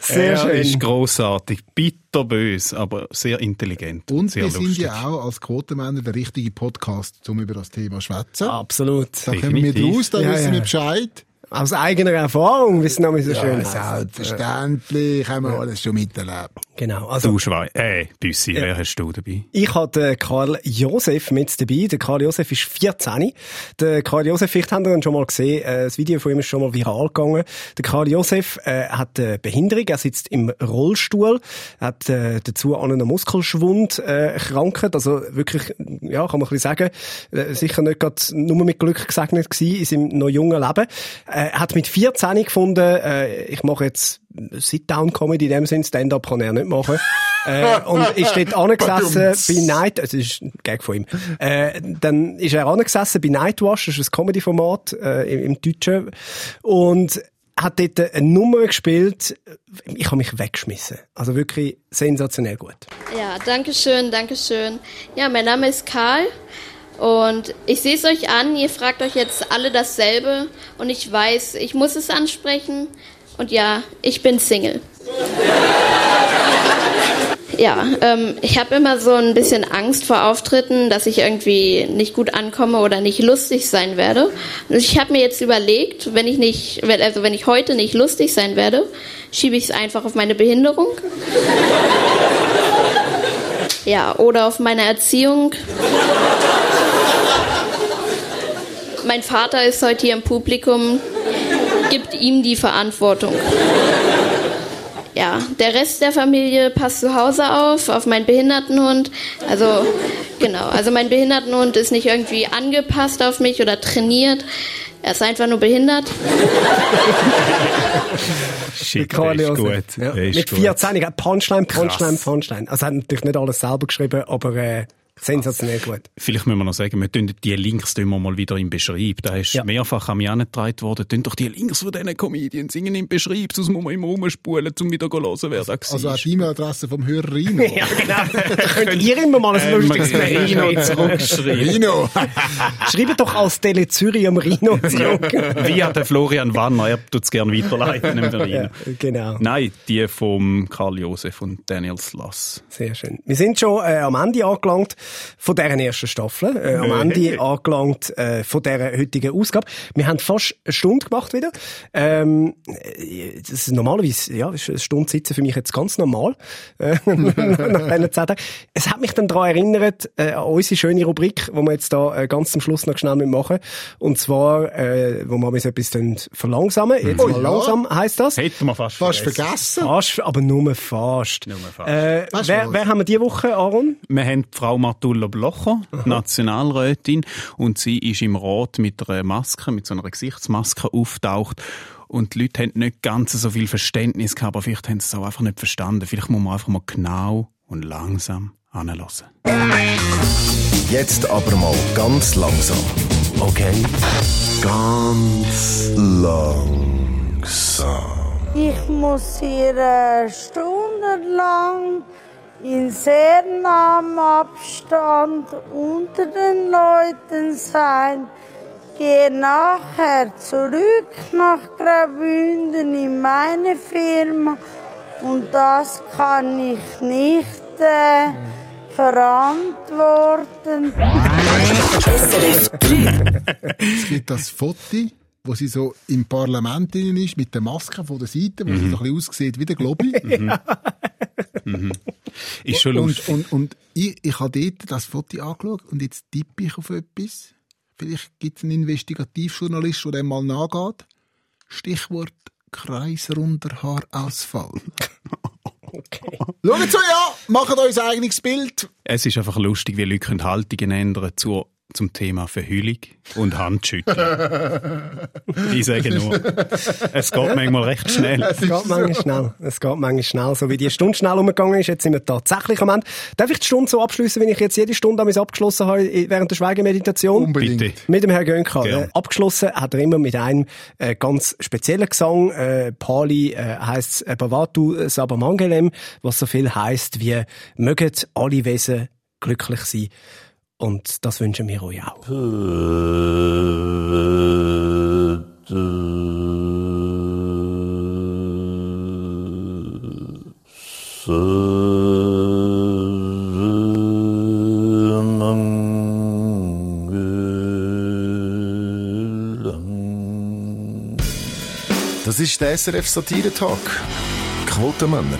Sehr er schön. ist grossartig, bitterbös, aber sehr intelligent. Und sehr wir sind lustig. ja auch als Quotenmänner der richtige Podcast, um über das Thema zu schwätzen. Absolut. Da kommen wir draus, da Ja, wissen ja. wir Bescheid. Aus eigener Erfahrung, wie es nämlich so schön heißt. Selbstverständlich, haben wir alles schon miterlebt. Genau. Also, Du Schwein, äh, Büssi, wer hast du dabei? Ich habe den Karl Josef mit dabei. Der Karl Josef ist 14. Der Karl Josef, vielleicht habt ihr ihn schon mal gesehen, äh, das Video von ihm ist schon mal viral gegangen. Der Karl Josef äh, hat eine Behinderung, er sitzt im Rollstuhl, hat äh, dazu an einer Muskelschwund äh, Krankheit, also wirklich, ja, kann man ein bisschen sagen, äh, sicher nicht gerade nur mit Glück gesegnet gewesen in seinem noch jungen Leben. Äh, hat mit 14 gefunden, äh, ich mache jetzt Sit-Down-Comedy in dem Sinn, Stand-Up kann er nicht machen. äh, und ist dort angesessen bei Night, also das ist ein Gag von ihm. Äh, dann ist er angesessen bei Nightwash, das ist ein Comedy-Format äh, im, im Deutschen. Und hat dort eine Nummer gespielt, ich habe mich weggeschmissen. Also wirklich sensationell gut. Ja, danke schön, danke schön. Ja, mein Name ist Karl und ich sehe es euch an, ihr fragt euch jetzt alle dasselbe und ich weiß, ich muss es ansprechen und ja, ich bin Single. ja, ähm, ich habe immer so ein bisschen Angst vor Auftritten, dass ich irgendwie nicht gut ankomme oder nicht lustig sein werde. Und ich habe mir jetzt überlegt, wenn ich nicht, also wenn ich heute nicht lustig sein werde, schiebe ich es einfach auf meine Behinderung. Ja, oder auf meine Erziehung. Mein Vater ist heute hier im Publikum, gibt ihm die Verantwortung. Ja, der Rest der Familie passt zu Hause auf, auf meinen Behindertenhund. Also, genau, also mein Behindertenhund ist nicht irgendwie angepasst auf mich oder trainiert. Er ist einfach nur behindert. Shit, ist Josef. gut. Ja. Der ist Mit gut. 14, ja, Punchline, Punchline, Krass. Punchline. Also er hat natürlich nicht alles selber geschrieben, aber äh, sensationell gut. Vielleicht müssen wir noch sagen, wir tun die Links tun wir mal wieder im Beschreib. Da ist Ja. mehrfach an mich angetragen worden. Tun doch die Links von diesen Comedians singen im Beschreib, sonst muss man immer rumspulen, um wieder zu hören, wer da Also war. auch die E-Mail-Adresse vom Hörer Rino. Ja, genau. da könnt ihr immer mal ein Ähm, lustiges Rino Mail zurückschreiben. Rino! Schreibt doch als Tele Zürich am Rino zurück. Wie hat der Florian Wanner, er tut es gerne weiterleiten. dem Rino. ja, genau. Nein, die vom Karl Josef und Daniel Slass. Sehr schön. Wir sind schon äh, am Ende angelangt von deren ersten Staffel, äh, am Ende angelangt äh, von dieser heutigen Ausgabe. Wir haben fast eine Stunde gemacht wieder. Ähm, äh, das ist normalerweise, ja, ist eine Stunde sitzen für mich jetzt ganz normal äh, nach diesen zehn Tagen. Es hat mich dann daran erinnert äh, an unsere schöne Rubrik, wo wir jetzt da äh, ganz zum Schluss noch schnell machen. Und zwar, äh, wo wir uns etwas dann verlangsamen. Jetzt Oh mal ja. langsam heisst das. Hätten wir fast, Fast vergessen. Fast, aber nur fast. Nur fast. Äh, wer, wer haben wir diese Woche, Aaron? Wir haben die Frau Martulla Blocher, Nationalrätin, und sie ist im Rat mit einer Maske, mit so einer Gesichtsmaske auftaucht. Und die Leute haben nicht ganz so viel Verständnis gehabt, aber vielleicht haben sie es auch einfach nicht verstanden. Vielleicht muss man einfach mal genau und langsam anlassen. Jetzt aber mal ganz langsam. Okay? Ganz langsam. Ich muss hier äh, stundenlang in sehr nahem Abstand unter den Leuten sein. Gehe nachher zurück nach Graubünden in meine Firma und das kann ich nicht äh, verantworten. Es gibt das Foto, wo sie so im Parlament drin ist, mit der Maske von der Seite, wo sie so ein bisschen aussieht wie der Globi. Ist schon und, lustig. und, und ich, ich habe dort das Foto angeschaut und jetzt tippe ich auf etwas. Vielleicht gibt es einen Investigativjournalist, der dem mal nachgeht. Stichwort kreisrunder Haarausfall. Okay. Schaut so, ja, macht euch ein eigenes Bild. Es ist einfach lustig, wie Leute Haltungen ändern zu, zum Thema Verhüllung und Handschütteln. ich sage nur, es geht manchmal recht schnell. Es geht manchmal schnell. Es geht manchmal schnell. So wie die Stunde schnell umgegangen ist, jetzt sind wir tatsächlich am Ende. Darf ich die Stunde so abschließen, wenn ich jetzt jede Stunde an mich abgeschlossen habe während der Schweigemeditation? Unbedingt. Bitte. Mit dem Herrn Gönka. Gern. Äh, abgeschlossen hat er immer mit einem äh, ganz speziellen Gesang. Äh, Pali äh, heisst äh, Bavatu Sabamangelem, was so viel heisst wie mögen alle Wesen glücklich sein. Und das wünschen wir euch auch. Das ist der SRF Satire-Talk. Quotenmänner.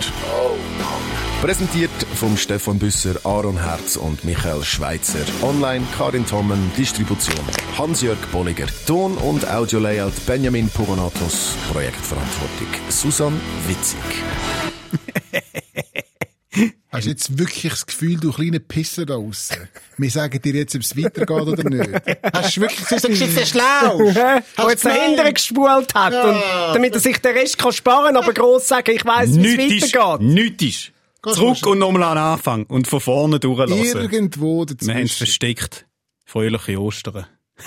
Präsentiert vom Stefan Büsser, Aaron Herz und Michael Schweitzer. Online Karin Tommen, Distribution Hans-Jörg Bolliger. Ton- und Audio-Layout Benjamin Pogonatos. Projektverantwortung Susan Witzig. Hast du jetzt wirklich das Gefühl, du kleine Pisser da draussen? Wir sagen dir jetzt, ob es weitergeht oder nicht. Hast du wirklich du bist jetzt schlau? der jetzt dahinter gespult hat, und, damit er sich den Rest kann sparen aber gross sagen, ich weiss, wie es weitergeht. nichts ist. Zurück und nochmal an den Anfang und von vorne durchlassen. Irgendwo Wir haben es dazwischen. versteckt. Fröhliche Ostern.